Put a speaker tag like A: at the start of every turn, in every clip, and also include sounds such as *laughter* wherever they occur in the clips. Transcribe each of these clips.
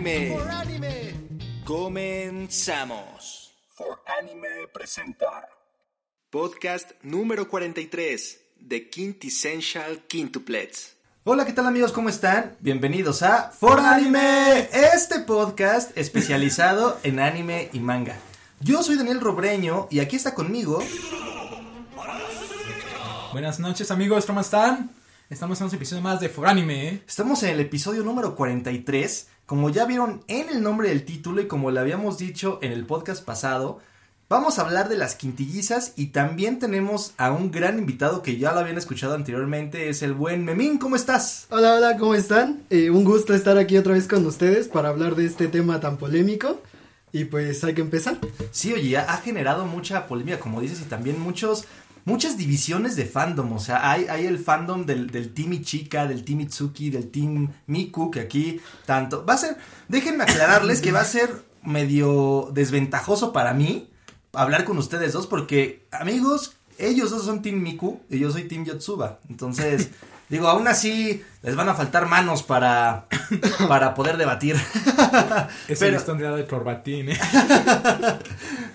A: Anime. Comenzamos.
B: For Anime presenta
A: Podcast número 43 de Quintessential Quintuplets.
C: Hola, ¿qué tal amigos? ¿Cómo están? Bienvenidos a For Anime, este podcast especializado *laughs* en anime y manga. Yo soy Daniel Robreño y aquí está conmigo.
D: Buenas noches amigos, ¿cómo están? Estamos en un episodio más de For Anime.
C: Estamos en el episodio número 43. Como ya vieron en el nombre del título y como le habíamos dicho en el podcast pasado, vamos a hablar de las quintillizas y también tenemos a un gran invitado que ya lo habían escuchado anteriormente, es el buen Memín, ¿cómo estás?
E: Hola, hola, ¿cómo están? Eh, un gusto estar aquí otra vez con ustedes para hablar de este tema tan polémico. Y pues hay que empezar.
C: Sí, oye, ha generado mucha polémica, como dices, y también muchos muchas divisiones de fandom. O sea, hay, hay el fandom del, del Team Ichika, del Team Itsuki, del Team Miku, que aquí tanto. Va a ser. Déjenme aclararles que va a ser medio desventajoso para mí hablar con ustedes dos, porque, amigos, ellos dos son Team Miku y yo soy Team Yotsuba. Entonces. Digo, aún así les van a faltar manos para, *coughs* para poder debatir. *laughs*
D: Es
C: Pero-
D: el listón de Corbatín, ¿eh? *laughs*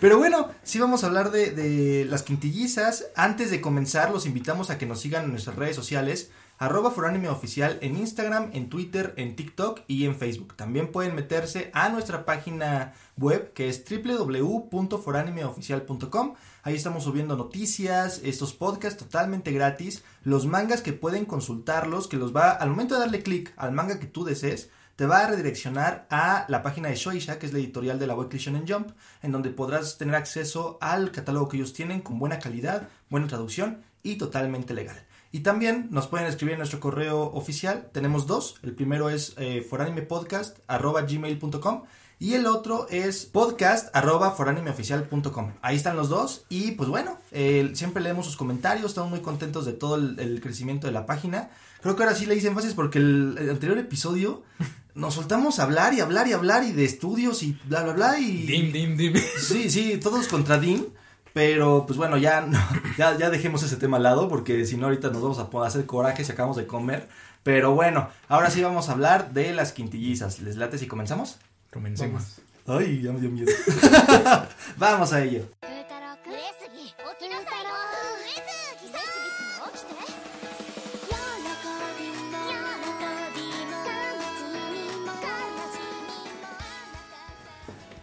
C: Pero bueno, sí vamos a hablar de, de las quintillizas. Antes de comenzar, los invitamos a que nos sigan en nuestras redes sociales. Arroba Foranime Oficial en Instagram, en Twitter, en TikTok y en Facebook. También pueden meterse a nuestra página web que es www.foranimeoficial.com. Ahí estamos subiendo noticias, estos podcasts totalmente gratis, los mangas que pueden consultarlos, que los va, al momento de darle clic al manga que tú desees, te va a redireccionar a la página de Shoisha, que es la editorial de la Weekly Shonen Jump, en donde podrás tener acceso al catálogo que ellos tienen con buena calidad, buena traducción y totalmente legal. Y también nos pueden escribir en nuestro correo oficial, tenemos dos, el primero es eh, foranimepodcast.gmail.com y el otro es podcast.foranimeoficial.com. Ahí están los dos y pues bueno, eh, siempre leemos sus comentarios, estamos muy contentos de todo el, el crecimiento de la página. Creo que ahora sí le hice énfasis porque el, el anterior episodio *laughs* nos soltamos a hablar y hablar y hablar y de estudios y bla bla bla y...
D: Dim, dim, dim. *laughs*
C: Sí, sí, todos contra Dim. Pero pues bueno, ya, no, *laughs* ya, ya dejemos ese tema al lado porque si no ahorita nos vamos a hacer coraje si acabamos de comer. Pero bueno, ahora sí vamos a hablar de las quintillizas. ¿Les late si comenzamos?
D: Comencemos. Vamos.
C: Ay, ya me dio miedo. *laughs* Vamos a ello.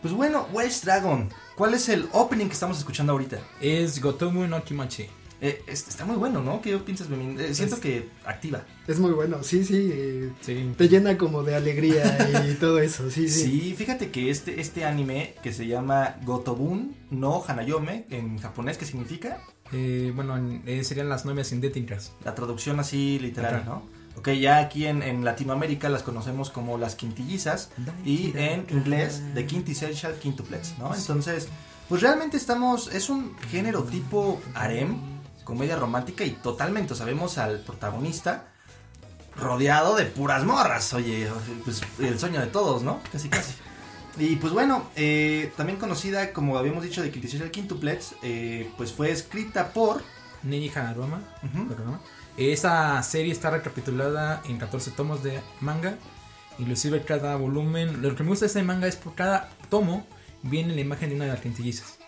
C: Pues bueno, Welsh Dragon, ¿cuál es el opening que estamos escuchando ahorita?
D: Es Gotomu no Kimachi.
C: Eh, es- está muy bueno, ¿no? ¿Qué piensas, Memín? Eh, siento
D: Es-
C: que activa.
E: Es muy bueno, sí, sí. eh,
D: Sí.
E: te llena como de alegría y *laughs* todo eso, sí, sí.
C: Sí, fíjate que este, este anime que se llama Gotobun no Hanayome, en japonés, ¿qué significa?
D: Eh, bueno, en- eh, serían las novias sintéticas.
C: La traducción así literal,
D: Ajá.
C: ¿no? Ok, ya aquí en, en Latinoamérica las conocemos como las quintillizas y en inglés The Quintessential Quintuplets, ¿no? Entonces, pues realmente estamos, es un género tipo harem, comedia romántica y totalmente, o sea, vemos al protagonista rodeado de puras morras, oye, pues el sueño de todos, ¿no? Casi, casi. Y pues bueno, eh, también conocida como habíamos dicho de Quintessential Quintuplets, eh, pues fue escrita por...
D: Neji Hanaroma.
C: Ujú.
D: Hanaroma. Esta serie está recapitulada en 14 tomos de manga. Inclusive cada volumen... Lo que me gusta de este manga es por cada tomo viene la imagen de una de las quintillizas.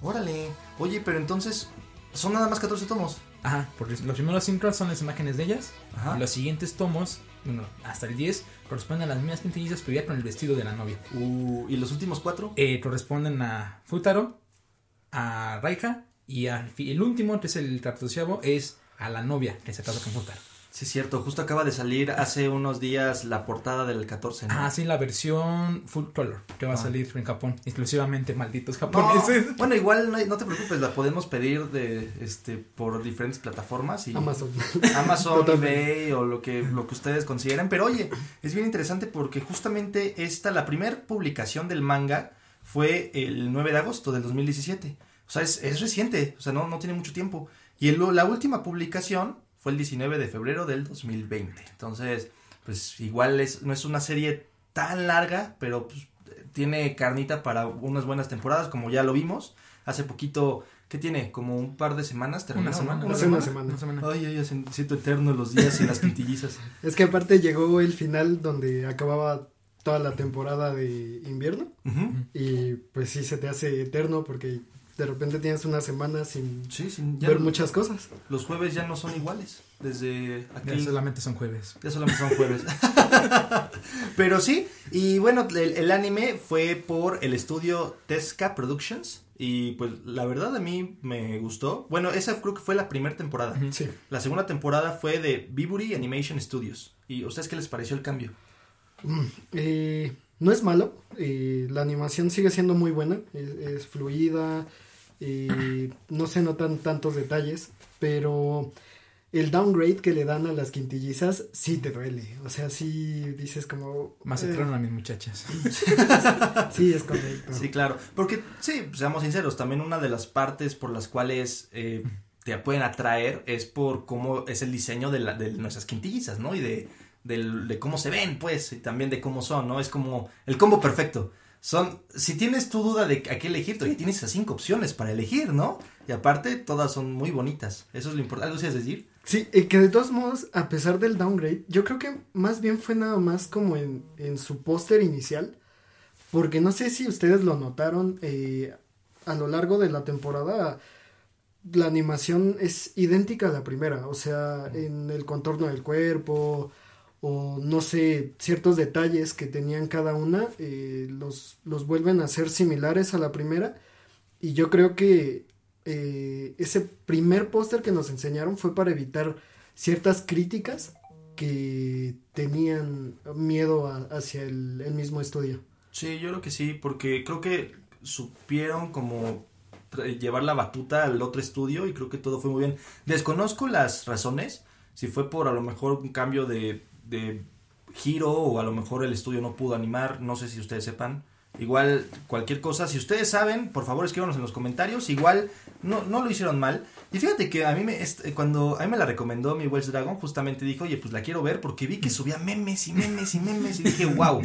C: Órale. Oye, pero entonces son nada más 14 tomos.
D: Ajá, porque los primeros cinco son las imágenes de ellas.
C: Ajá.
D: Y los siguientes tomos, bueno, hasta el 10, corresponden a las mismas quintillizas, pero ya con el vestido de la novia.
C: Uh, ¿Y los últimos cuatro?
D: Eh, corresponden a Futaro, a Raika, y al el último, que es el trapdoceavo, es a la novia que se casa con Futaro.
C: Sí, es cierto. Justo acaba de salir hace unos días la portada del 14, ¿no?
D: Ah, sí, la versión full color que va a
C: Ah.
D: salir en Japón. Exclusivamente malditos
C: No,
D: japoneses. *laughs*
C: bueno, igual no, no te preocupes, la podemos pedir de este por diferentes plataformas y
E: Amazon. *laughs*
C: Amazon, eBay o lo que lo que ustedes consideren, pero oye, es bien interesante porque justamente esta la primera publicación del manga fue el 9 de agosto del 2017. O sea, es, es reciente, o sea, no, no tiene mucho tiempo. Y el- la última publicación fue el 19 de febrero del 2020. Entonces, pues igual es, no es una serie tan larga, pero pues, tiene carnita para unas buenas temporadas, como ya lo vimos. Hace poquito, ¿qué tiene? Como un par de semanas terminó,
D: semana.
E: Una semana.
D: Una semana.
C: Ay, ay, ay, siento eterno los días y las *laughs* quintillizas.
E: Es que aparte llegó el final donde acababa toda la temporada de invierno. Y pues sí se te hace eterno porque de repente tienes una semana sin
C: Sí, ya
E: ver
C: no-
E: muchas cosas.
C: los jueves ya no son iguales. Desde
D: Ya
C: aquel
D: solamente son jueves.
C: Ya solamente son jueves. *laughs* Pero sí, y bueno, el, el anime fue por el estudio Tesca Productions. Y pues la verdad a mí me gustó. Bueno, esa creo que fue la primera temporada.
E: Sí.
C: La segunda temporada fue de Biburi Animation Studios. ¿Y a ustedes qué les pareció el cambio?
E: Mm, eh, no es malo, eh, la animación sigue siendo muy buena, es, es fluida, eh, *coughs* no se notan tantos detalles, pero el downgrade que le dan a las quintillizas sí te duele, o sea, sí dices como...
D: Masacraron a mis muchachas.
E: eh, *laughs* sí, es correcto.
C: Sí, claro. Porque, sí, seamos sinceros, también una de las partes por las cuales eh, te pueden atraer es por cómo es el diseño de, la- de nuestras quintillizas, ¿no? Y de, del- de cómo se ven, pues, y también de cómo son, ¿no? Es como el combo perfecto. Son, si tienes tu duda de a qué elegir, todavía tienes esas cinco opciones para elegir, ¿no? Y aparte, todas son muy bonitas. Eso es lo importante. ¿Algo quieres decir?
E: Sí, eh, que de todos modos, a pesar del downgrade, yo creo que más bien fue nada más como en, en su póster inicial, porque no sé si ustedes lo notaron, eh, a lo largo de la temporada la animación es idéntica a la primera, o sea, en el contorno del cuerpo o no sé, ciertos detalles que tenían cada una, eh, los, los vuelven a ser similares a la primera y yo creo que eh, ese primer póster que nos enseñaron fue para evitar ciertas críticas que tenían miedo a- hacia el, el mismo estudio.
C: Sí, yo creo que sí, porque creo que supieron como llevar la batuta al otro estudio y creo que todo fue muy bien. Desconozco las razones, si fue por a lo mejor un cambio de, de giro o a lo mejor el estudio no pudo animar, no sé si ustedes sepan. Igual cualquier cosa, si ustedes saben, por favor escríbanos en los comentarios, igual no, no lo hicieron mal. Y fíjate que a mí me, est- eh, cuando a mí me la recomendó mi Wells Dragon, justamente dijo, oye, pues la quiero ver porque vi que subía memes y memes y memes y dije, wow,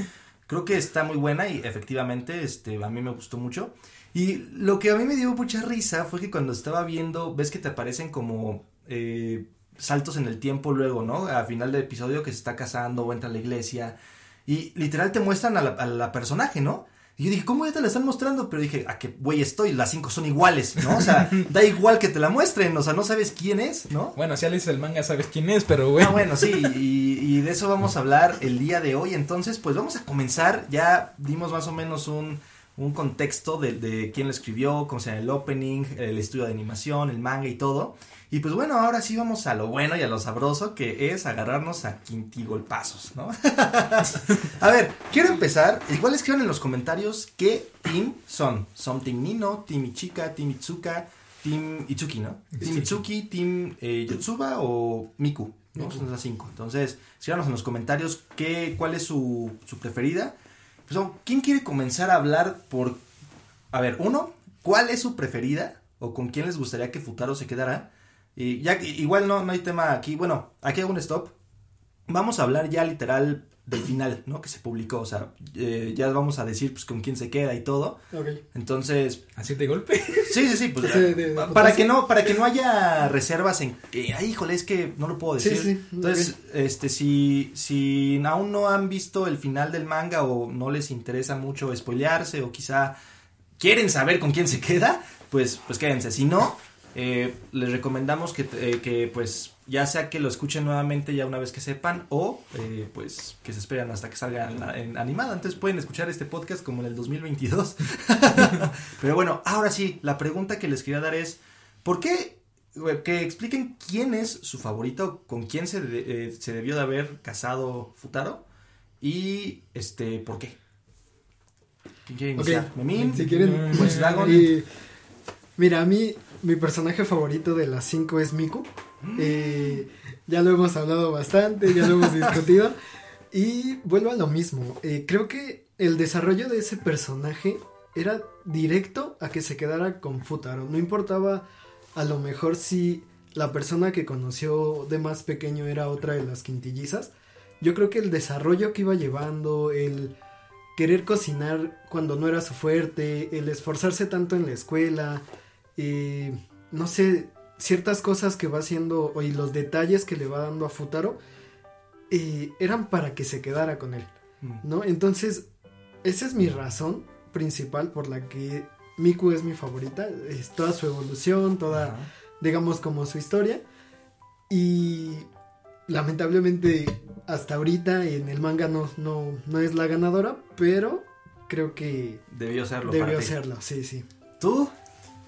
C: creo que está muy buena y efectivamente este, a mí me gustó mucho. Y lo que a mí me dio mucha risa fue que cuando estaba viendo, ves que te aparecen como eh, saltos en el tiempo luego, ¿no? A final del episodio que se está casando o entra a la iglesia y literal te muestran a la, a la personaje, ¿no? Y yo dije, ¿cómo ya te la están mostrando? Pero dije, ¿a qué güey estoy? Las cinco son iguales, ¿no? O sea, *laughs* da igual que te la muestren, o sea, no sabes quién es, ¿no?
D: Bueno, si leíste el manga, sabes quién es, pero bueno.
C: Ah, bueno, sí, y, y de eso vamos a hablar el día de hoy. Entonces, pues vamos a comenzar. Ya dimos más o menos un, un contexto de, de quién lo escribió, cómo se llama el opening, el estudio de animación, el manga y todo. Y pues bueno, ahora sí vamos a lo bueno y a lo sabroso, que es agarrarnos a quintigolpazos, ¿no? *laughs* a ver, quiero empezar. Igual escriban en los comentarios qué team son. Son Team Nino, Team Ichika, Team Itsuka, Team Itsuki, ¿no? Team Itsuki, Team eh, Yotsuba o Miku, ¿no? Son las cinco. Entonces, escríbanos en los comentarios qué, cuál es su, su preferida. Pues, ¿quién quiere comenzar a hablar por... A ver, uno, ¿cuál es su preferida? ¿O con quién les gustaría que Futaro se quedara? Y ya, igual no, no hay tema aquí. Bueno, aquí hago un stop. Vamos a hablar ya literal del final, ¿no? Que se publicó. O sea, eh, ya vamos a decir pues con quién se queda y todo.
E: Ok.
C: Entonces,
D: Así de golpe.
C: Sí, sí, sí, pues
E: Sí, de- de
C: para que no para que no haya reservas en que ay, híjole, es que no lo puedo
E: Sí,
C: decir.
E: sí,
C: Entonces, este si si aún no han visto el final del manga o no les interesa mucho spoilearse o quizá quieren saber con quién se queda, pues pues quédense. Si no, eh, les recomendamos que, eh, que pues ya sea que lo escuchen nuevamente ya una vez que sepan o eh, pues que se esperen hasta que salga en, animada. Entonces pueden escuchar este podcast como en el 2022. *laughs* Pero bueno, ahora sí, la pregunta que les quería dar es, ¿por qué? Que expliquen quién es su favorito, con quién se, de- eh, se debió de haber casado Futaro y este, ¿por qué? ¿Quién quiere iniciar? ¿Memín?
E: Si quieren,
C: Pues Dragon.
E: Y, mira, a mí, mi personaje favorito de las cinco es Miku. Eh, ya lo hemos hablado bastante, ya lo hemos discutido. Y vuelvo a lo mismo. eh, creo que el desarrollo de ese personaje era directo a que se quedara con Futaro. No importaba a lo mejor si la persona que conoció de más pequeño era otra de las quintillizas. Yo creo que el desarrollo que iba llevando, el querer cocinar cuando no era su fuerte, el esforzarse tanto en la escuela, eh, no sé, ciertas cosas que va haciendo y los detalles que le va dando a Futaro, eh, eran para que se quedara con él.
C: Mm.
E: ¿no? Entonces, esa es mi razón principal por la que Miku es mi favorita, es toda su evolución, toda,
C: Ajá.
E: digamos, como su historia. Y lamentablemente hasta ahorita en el manga no, no, no es la ganadora, pero creo que
C: Debió serlo. para
E: debió
C: ti.
E: serlo, sí, sí.
C: ¿Tú?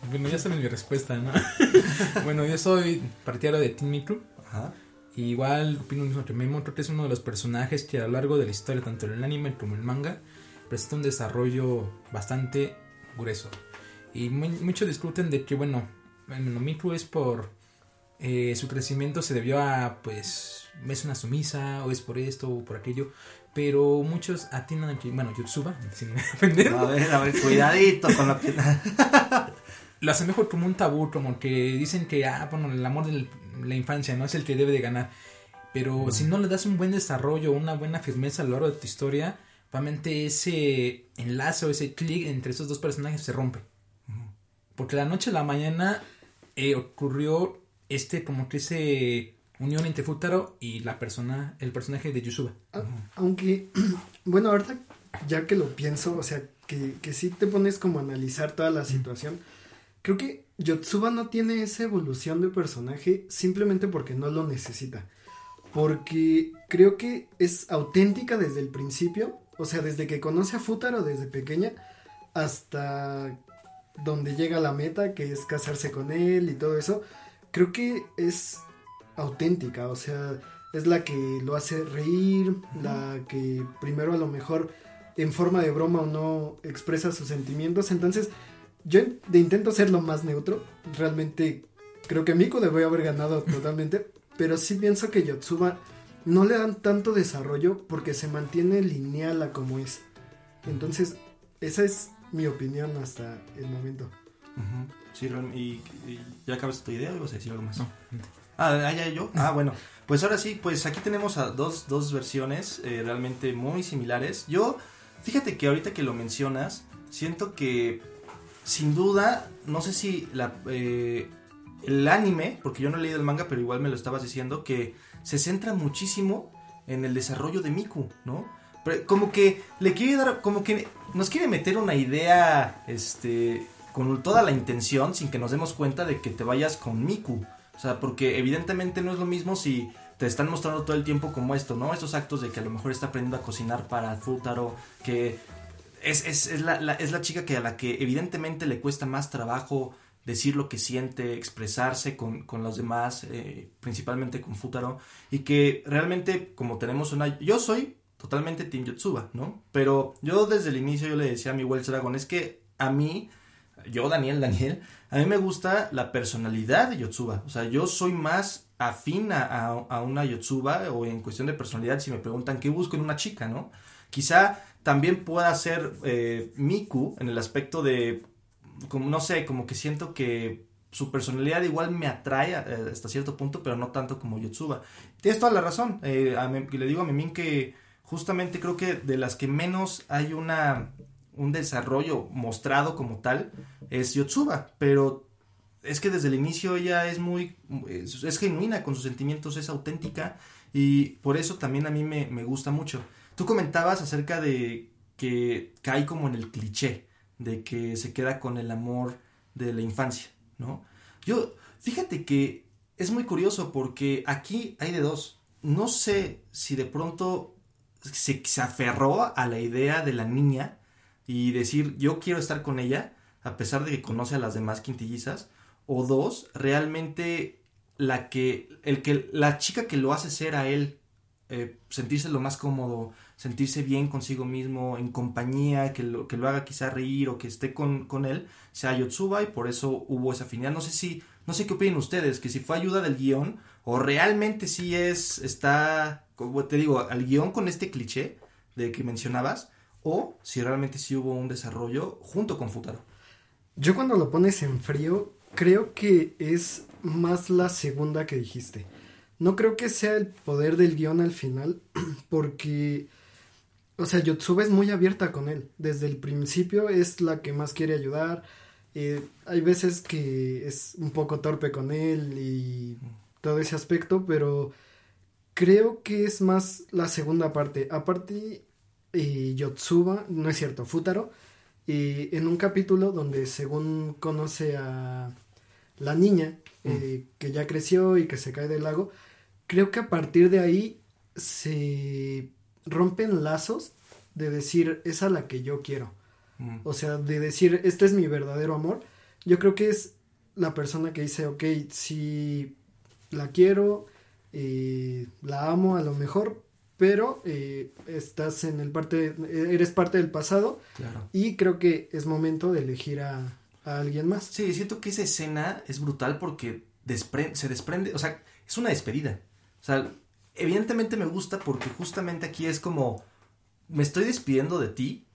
D: Bueno, ya saben mi respuesta, ¿no? *laughs* bueno, yo soy partidario de Team Micro.
C: Ajá.
D: Y igual opino lo mismo que Memo, creo que es uno de los personajes que a lo largo de la historia, tanto en el anime como en el manga, presenta un desarrollo bastante grueso. Y mu- muchos discuten de que, bueno, Miku es por eh, su crecimiento se debió a, pues, es una sumisa, o es por esto, o por aquello. Pero muchos atinan a que, bueno, Yotsuba, *laughs* sin ofender,
C: A ver, a ver, cuidadito con la *laughs* pierna.
D: Lo asemejo como un tabú, como que dicen que, ah, bueno, el amor de la infancia no es el que debe de ganar. Pero si no le das un buen desarrollo, una buena firmeza a lo largo de tu historia, realmente ese enlace o ese clic entre esos dos personajes se rompe. Porque la noche a la mañana eh, ocurrió este, como que ese unión entre Futaro y la persona, el personaje de Yusuba.
E: A- Aunque, *clears throat* bueno, ahorita ya que lo pienso, o sea, que, que sí te pones como a analizar toda la situación, creo que Yotsuba no tiene esa evolución de personaje simplemente porque no lo necesita. Porque creo que es auténtica desde el principio, o sea, desde que conoce a Futaro desde pequeña hasta donde llega a la meta, que es casarse con él y todo eso, creo que es auténtica, o sea, es la que lo hace reír, la que primero a lo mejor en forma de broma o no expresa sus sentimientos, entonces yo de intento ser lo más neutro, realmente creo que Miko debió haber ganado *laughs* totalmente, pero sí pienso que Yotsuba no le dan tanto desarrollo porque se mantiene lineal a como es. Entonces, esa es mi opinión hasta el momento.
C: Sí, y, y ya acabas tu idea o ibas a decir algo más.
D: No.
C: Ah, ah, ya yo. Ah, bueno. Pues ahora sí, pues aquí tenemos a dos, dos versiones eh, realmente muy similares. Yo, fíjate que ahorita que lo mencionas, siento que sin duda, no sé si la, eh, el anime, porque yo no he leído el manga, pero igual me lo estabas diciendo, que se centra muchísimo en el desarrollo de Miku, ¿no? Pero como que le quiere dar, como que nos quiere meter una idea, este, con toda la intención, sin que nos demos cuenta de que te vayas con Miku. O sea, porque evidentemente no es lo mismo si te están mostrando todo el tiempo como esto, ¿no? Estos actos de que a lo mejor está aprendiendo a cocinar para Futaro, que es, es, es la, la- es la chica que a la que evidentemente le cuesta más trabajo decir lo que siente, expresarse con, con los demás, eh, principalmente con Futaro, y que realmente como tenemos una... Yo soy totalmente Team Yotsuba, ¿no? Pero yo desde el inicio yo le decía a mi Wells Dragon, es que a mí, yo Daniel, Daniel, a mí me gusta la personalidad de Yotsuba, o sea, yo soy más afín a, a- a una Yotsuba o en cuestión de personalidad si me preguntan qué busco en una chica, ¿no? Quizá también pueda ser eh, Miku en el aspecto de, como, no sé, como que siento que su personalidad igual me atrae eh, hasta cierto punto, pero no tanto como Yotsuba. Tienes toda la razón. eh, le digo a Memín que justamente creo que de las que menos hay una un desarrollo mostrado como tal es Yotsuba, pero es que desde el inicio ella es muy es, es genuina con sus sentimientos, es auténtica y por eso también a mí me, me gusta mucho. Tú comentabas acerca de que cae como en el cliché de que se queda con el amor de la infancia, ¿no? Yo, fíjate que es muy curioso porque aquí hay de dos. No sé si de pronto se, se aferró a la idea de la niña y decir yo quiero estar con ella a pesar de que conoce a las demás quintillizas o dos realmente la que el que la chica que lo hace ser a él eh, sentirse lo más cómodo sentirse bien consigo mismo en compañía que lo que lo haga quizá reír o que esté con, con él sea Yotsuba y por eso hubo esa afinidad no sé si no sé qué opinan ustedes que si fue ayuda del guion o realmente sí es está como te digo al guion con este cliché de que mencionabas o si realmente sí hubo un desarrollo junto con Futaro.
E: Yo cuando lo pones en frío, creo que es más la segunda que dijiste. No creo que sea el poder del guion al final, *clears throat* porque, o sea, Yotsuba es muy abierta con él. Desde el principio es la que más quiere ayudar. Eh, hay veces que es un poco torpe con él y todo ese aspecto, pero creo que es más la segunda parte. Aparte, y Yotsuba, no es cierto, Futaro, y en un capítulo donde según conoce a la niña eh, que ya creció y que se cae del lago, creo que a partir de ahí se rompen lazos de decir, es a la que yo quiero.
C: Mm.
E: O sea, de decir, este es mi verdadero amor. Yo creo que es la persona que dice, ok, si la quiero, eh, la amo a lo mejor, pero eh, estás en el parte, eres parte del pasado
C: Claro.
E: y creo que es momento de elegir a, a alguien más.
C: Sí, siento que esa escena es brutal porque despre- se desprende, o sea, es una despedida. O sea, evidentemente me gusta porque justamente aquí es como, me estoy despidiendo de ti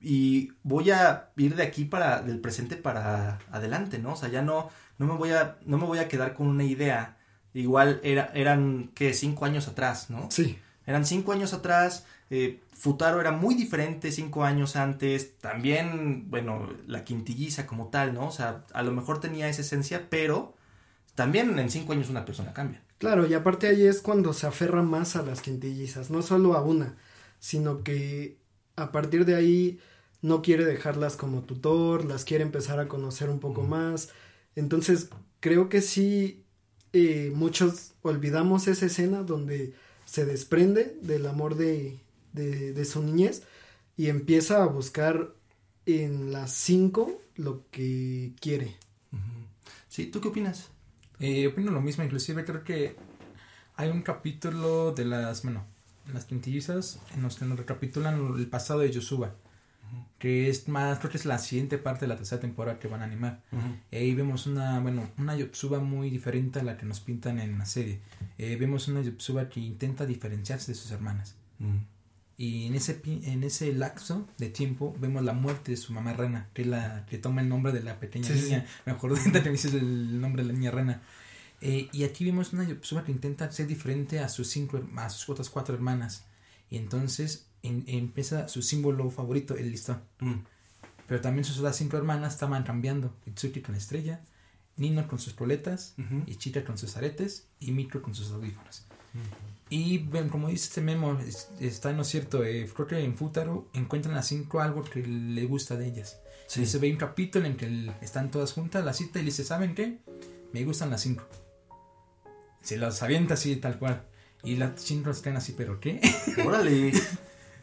C: y voy a ir de aquí para, del presente para adelante, ¿no? O sea, ya no, no me voy a, no me voy a quedar con una idea. Igual era, eran, ¿qué? Cinco años atrás, ¿no?
E: Sí,
C: Eran cinco años atrás, eh, Futaro era muy diferente cinco años antes, también, bueno, la quintilliza como tal, ¿no? O sea, a lo mejor tenía esa esencia, pero también en cinco años una persona cambia.
E: claro, y aparte ahí es cuando se aferra más a las quintillizas, no solo a una, sino que a partir de ahí no quiere dejarlas como tutor, las quiere empezar a conocer un poco más. Entonces, creo que sí, eh, muchos olvidamos esa escena donde se desprende del amor de, de, de su niñez y empieza a buscar en las cinco lo que quiere.
C: Sí, ¿tú qué opinas?
D: Eh, opino lo mismo, inclusive creo que hay un capítulo de las, bueno, las quintillizas en los que nos recapitulan el pasado de Yosuba, que es más, creo que es la siguiente parte de la tercera temporada que van a animar. Y ahí vemos una, bueno, una Yotsuba muy diferente a la que nos pintan en la serie. Eh, vemos una Yotsuba que intenta diferenciarse de sus hermanas. Y en ese, en ese lapso de tiempo vemos la muerte de su mamá rana, que la que toma el nombre de la pequeña
E: Sí, sí,
D: niña. Me acuerdo de que me dices el nombre de la niña rana. Eh, y aquí vemos una Yotsuba que intenta ser diferente a sus cinco, a sus otras cuatro hermanas. Y entonces en- empieza su símbolo favorito, el listón.
C: Mm.
D: Pero también sus otras cinco hermanas estaban cambiando. Itsuki con la estrella, Nino con sus poletas,
C: Ujú.
D: Ichika con sus aretes y Mikro con sus audífonos. Y como dice este memo, es- está no es cierto, eh, creo que en Futaro encuentran a cinco algo que le gusta de ellas.
C: Sí.
D: Y se ve un capítulo en que están todas juntas, la cita, y le dice, ¿saben qué? Me gustan las cinco. Se las avienta así, tal cual. Y las cinco quedan así, ¿pero qué? *laughs*
C: Órale.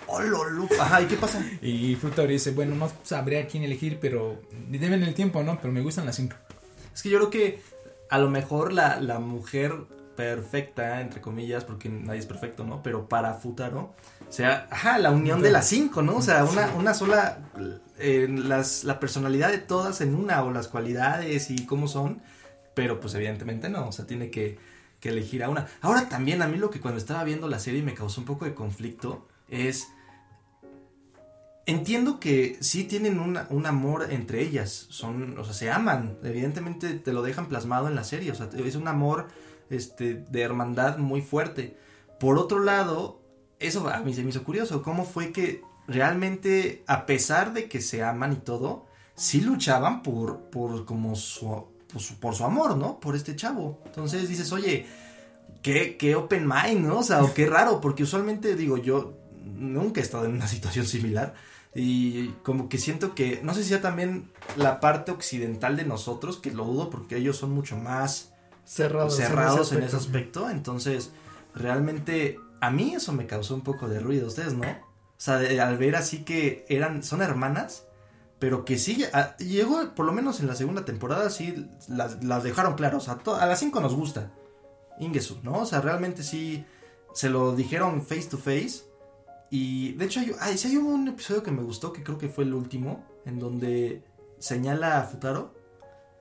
C: Hola, Lu- Ajá, ¿y qué pasa?
D: Y Futaro dice, bueno, no sabré a quién elegir, pero deben el tiempo, ¿no? Pero me gustan las cinco.
C: Es que yo creo que a lo mejor la, la mujer perfecta, entre comillas, porque nadie es perfecto, ¿no? Pero para Futaro, o sea, ajá, la unión de las cinco, ¿no? O sea, una, una sola, eh, las, la personalidad de todas en una, o las cualidades y cómo son, pero pues evidentemente no, o sea, tiene que, que elegir a una. Ahora también a mí lo que cuando estaba viendo la serie me causó un poco de conflicto es... Entiendo que sí tienen una- un amor entre ellas, son, o sea, se aman, evidentemente te lo dejan plasmado en la serie, o sea, es un amor este, de hermandad muy fuerte. Por otro lado, eso a mí se me hizo curioso, cómo fue que realmente, a pesar de que se aman y todo, sí luchaban por, por como su, por su, por su amor, ¿no? Por este chavo. Entonces dices, oye, qué, qué open mind, ¿no? O sea, o qué *laughs* raro, porque usualmente digo, yo nunca he estado en una situación similar. Y como que siento que, no sé si sea también la parte occidental de nosotros, que lo dudo porque ellos son mucho más
E: Cerrados,
C: cerrados en
E: ese
C: ese
E: aspecto.
C: aspecto. Entonces, realmente a mí eso me causó un poco de ruido, ustedes, ¿no? O sea, de- al ver así que eran, son hermanas, pero que sí, a- llegó, por lo menos en la segunda temporada, sí, las, las dejaron claras. O sea, to- a las cinco nos gusta. Ingesu, ¿no? O sea, realmente sí, se lo dijeron face to face. Y de hecho, hay, ay, sí hay un episodio que me gustó, que creo que fue el último, en donde señala a Futaro,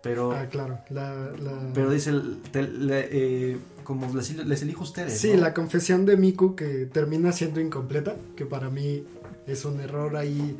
C: pero...
E: Ah, claro. La, la-
C: Pero dice, te- le- eh, como les, les elijo a ustedes.
E: Sí,
C: ¿no?
E: la confesión de Miku que termina siendo incompleta, que para mí es un error ahí,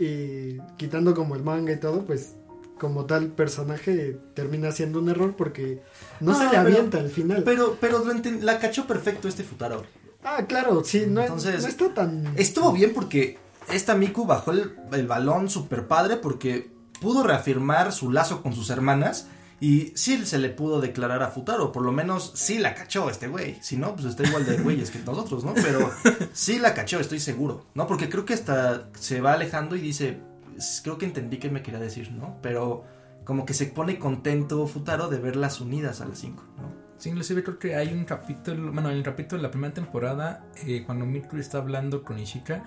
E: y quitando como el manga y todo, pues como tal personaje termina siendo un error porque no, se le
C: pero-
E: avienta al final.
C: Pero, pero la cachó perfecto este Futaro.
E: ah, claro, sí, no,
C: Entonces,
E: no está tan...
C: Estuvo bien porque esta Miku bajó el, el balón super padre porque pudo reafirmar su lazo con sus hermanas Y sí se le pudo declarar a Futaro, por lo menos sí la cachó este güey. Si no, pues está igual de *laughs* güeyes que nosotros, ¿no? Pero sí la cachó, estoy seguro, ¿no? Porque creo que hasta se va alejando y dice, "S- creo que entendí qué me quería decir, ¿no? Pero como que se pone contento Futaro de verlas unidas a las 5, ¿no?
D: Sí, inclusive creo que hay un capítulo, bueno, en el capítulo de la primera temporada, eh, cuando Mikuru está hablando con Ishika,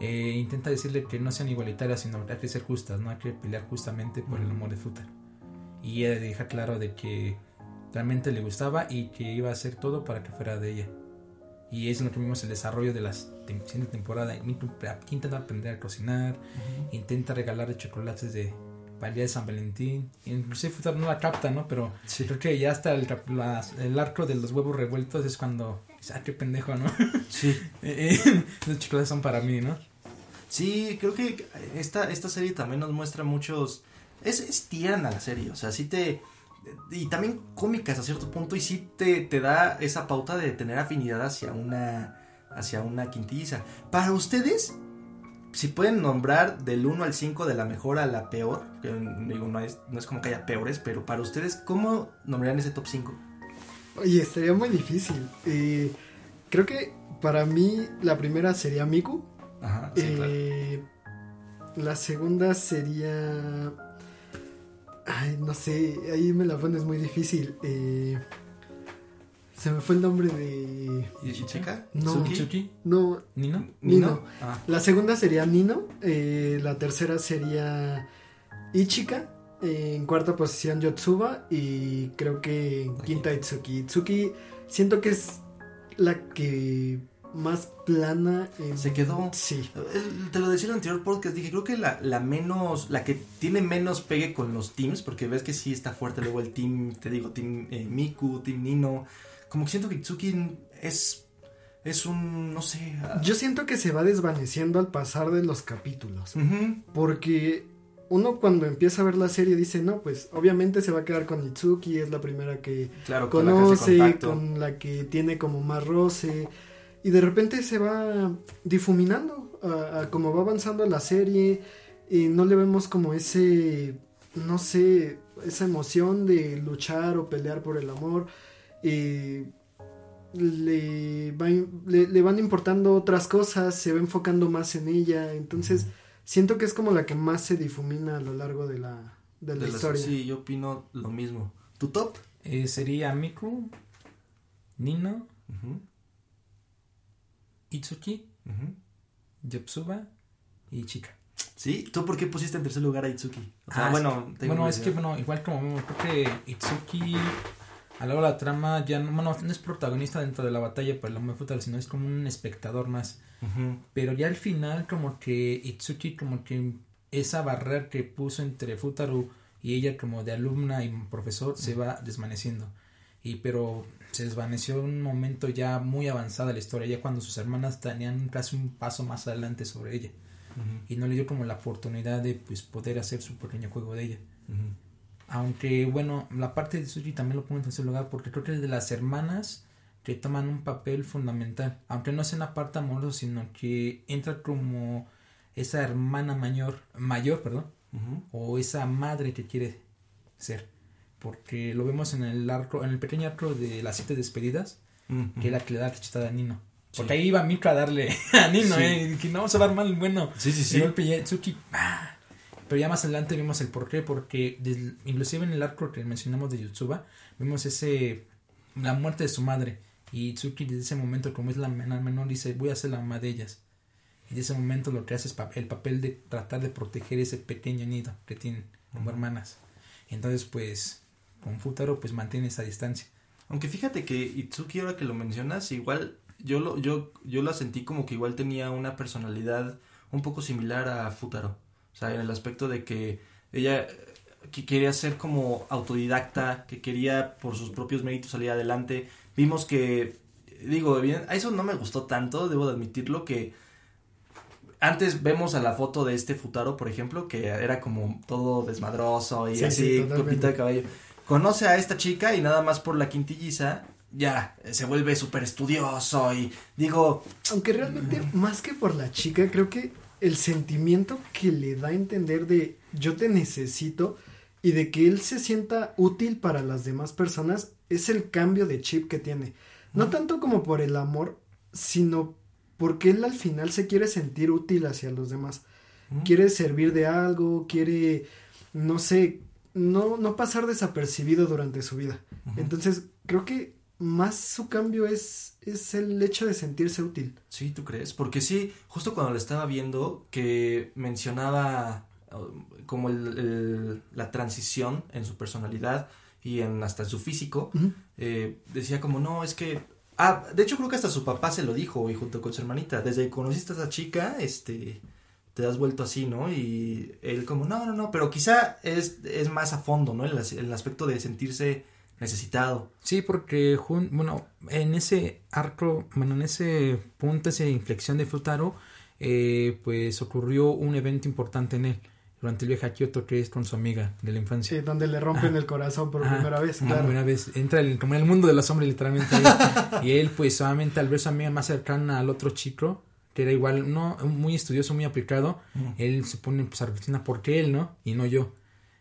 D: eh, intenta decirle que no sean igualitarias, sino que hay que ser justas, no hay que pelear justamente por el amor de Futaro. Y ella deja claro de que realmente le gustaba y que iba a hacer todo para que fuera de ella. Y es lo que vimos el desarrollo de la siguiente temporada. Intenta aprender a cocinar, intenta regalarle chocolates de para el día de San Valentín. Inclusive Futaro no la capta, ¿no? Pero
C: Sí.
D: creo que ya hasta el, arco de los huevos revueltos es cuando... Ah, qué pendejo, ¿no?
C: Sí. *laughs*
D: Eh, eh, *laughs* los chocolates son para mí, ¿no?
C: Sí, creo que esta, esta serie también nos muestra muchos... Es, es tierna la serie, o sea, sí te... Y también cómicas a cierto punto y sí te, te da esa pauta de tener afinidad hacia una, hacia una quintilliza. Para ustedes, si pueden nombrar del 1 al 5 de la mejor a la peor, digo, no es, no es como que haya peores, pero para ustedes, ¿cómo nombrarían ese top 5?
E: Oye, estaría muy difícil. Eh, creo que para mí la primera sería Miku.
C: Ajá, sí, claro.
E: Eh, La segunda sería... Ay, no sé, ahí me la pones muy difícil. Eh, Se me fue el nombre de...
C: ¿Y chica?
E: No.
C: ¿Suki?
E: No,
D: Nino.
E: Nino.
C: Ah,
E: La segunda sería Nino, eh, la tercera sería Ichika, eh, en cuarta posición Yotsuba y creo que en quinta Itsuki. Itsuki siento que es la que más plana en-
C: Se quedó.
E: Sí,
C: El- Te lo decía en el anterior podcast, dije, creo que la, la menos, la que tiene menos pegue con los teams, porque ves que sí está fuerte luego el team, te digo, team eh, Miku, team Nino, como que siento que Itsuki es, es un, no sé, ah,
E: yo siento que se va desvaneciendo al pasar de los capítulos, porque uno cuando empieza a ver la serie dice, no, pues obviamente se va a quedar con Itsuki, es la primera que
C: claro, con la que hace
E: conoce,
C: contacto.
E: con la que tiene como más roce. Y de repente se va difuminando a, a como va avanzando la serie. Y no le vemos como ese, no sé, esa emoción de luchar o pelear por el amor. Y le, va- le, le van importando otras cosas, se va enfocando más en ella. Entonces, siento que es como la que más se difumina a lo largo de la, de la
C: De
E: historia.
C: sí, yo opino lo mismo. ¿Tu top?
D: Eh, sería Miku, Nino, Itsuki,
C: ujú.
D: Yotsuba y Chika.
C: Sí, ¿tú por qué pusiste en tercer lugar a Itsuki? O sea,
D: Ah,
C: bueno, tengo
D: Bueno, es que, bueno, igual como vemos, creo que Itsuki a lo largo de la trama ya no, bueno, no es protagonista dentro de la batalla por el hombre Futaro, sino es como un espectador más. Pero ya al final como que Itsuki como que esa barrera que puso entre Futaro y ella como de alumna y profesor se va desvaneciendo. Y pero se desvaneció en un momento ya muy avanzada la historia, ya cuando sus hermanas tenían casi un paso más adelante sobre ella. Y no le dio como la oportunidad de pues poder hacer su pequeño juego de ella. Aunque, bueno, la parte de Tsuji también lo pongo en tercer lugar porque creo que es de las hermanas que toman un papel fundamental. Aunque no sea una parte amorosa, sino que entra como esa hermana mayor, mayor, perdón, o esa madre que quiere ser. Porque lo vemos en el arco, en el pequeño arco de las siete despedidas, que es la que le da cachetada a Nino.
C: Sí.
D: Porque ahí iba Mika a darle *laughs* a Nino,
C: Sí.
D: eh, y que no vamos a dar mal, bueno.
C: Sí, sí,
D: Y
C: sí.
D: golpe ya Tsuki, ¡ah! Pero ya más adelante vimos el porqué, porque desde- inclusive en el arco que mencionamos de Yotsuba, vimos ese la muerte de su madre. Y Tsuki desde ese momento, como es la menor, menor dice, voy a ser la mamá de ellas. Y de ese momento lo que hace es pa- el papel de tratar de proteger ese pequeño nido que tienen como hermanas. Entonces, pues, con Futaro, pues mantiene esa distancia.
C: Aunque fíjate que Itsuki, ahora que lo mencionas, igual yo lo, yo, yo la sentí como que igual tenía una personalidad un poco similar a Futaro. O sea, en el aspecto de que ella que quería ser como autodidacta, que quería por sus propios méritos salir adelante. Vimos que, digo, bien, a eso no me gustó tanto, debo de admitirlo, que antes vemos a la foto de este Futaro, por ejemplo, que era como todo desmadroso y
E: Sí, sí,
C: así,
E: totalmente.
C: copita de caballo. Conoce a esta chica y nada más por la quintilliza, ya, se vuelve súper estudioso y digo,
E: Aunque realmente, más que por la chica, creo que el sentimiento que le da a entender de yo te necesito y de que él se sienta útil para las demás personas es el cambio de chip que tiene. No tanto como por el amor, sino porque él al final se quiere sentir útil hacia los demás. Quiere servir de algo, quiere, no sé, no, no pasar desapercibido durante su vida. Entonces, creo que más su cambio es, es el hecho de sentirse útil.
C: Sí, ¿tú crees? Porque sí, justo cuando lo estaba viendo, que mencionaba uh, como el- el- la transición en su personalidad y en hasta su físico, eh, decía como, no, es que... Ah, de hecho creo que hasta su papá se lo dijo y junto con su hermanita, desde que conociste a esa chica, este, te has vuelto así, ¿no? Y él como, no, no, no, pero quizá es, es más a fondo, ¿no? El, as- el aspecto de sentirse necesitado.
D: Sí, porque, jun- bueno, en ese arco, bueno, en ese punto, esa inflexión de Futaro, eh, pues ocurrió un evento importante en él durante el viaje a Kioto que es con su amiga de la infancia.
E: Sí, donde le rompen el corazón por primera vez,
D: por
E: claro.
D: primera vez. Entra el- como en el mundo de los hombres, literalmente. ahí. *laughs* y él, pues, solamente al ver su amiga más cercana al otro chico, que era igual, no, muy estudioso, muy aplicado, él se pone pues, a reflexionar por qué él, ¿no? Y no yo.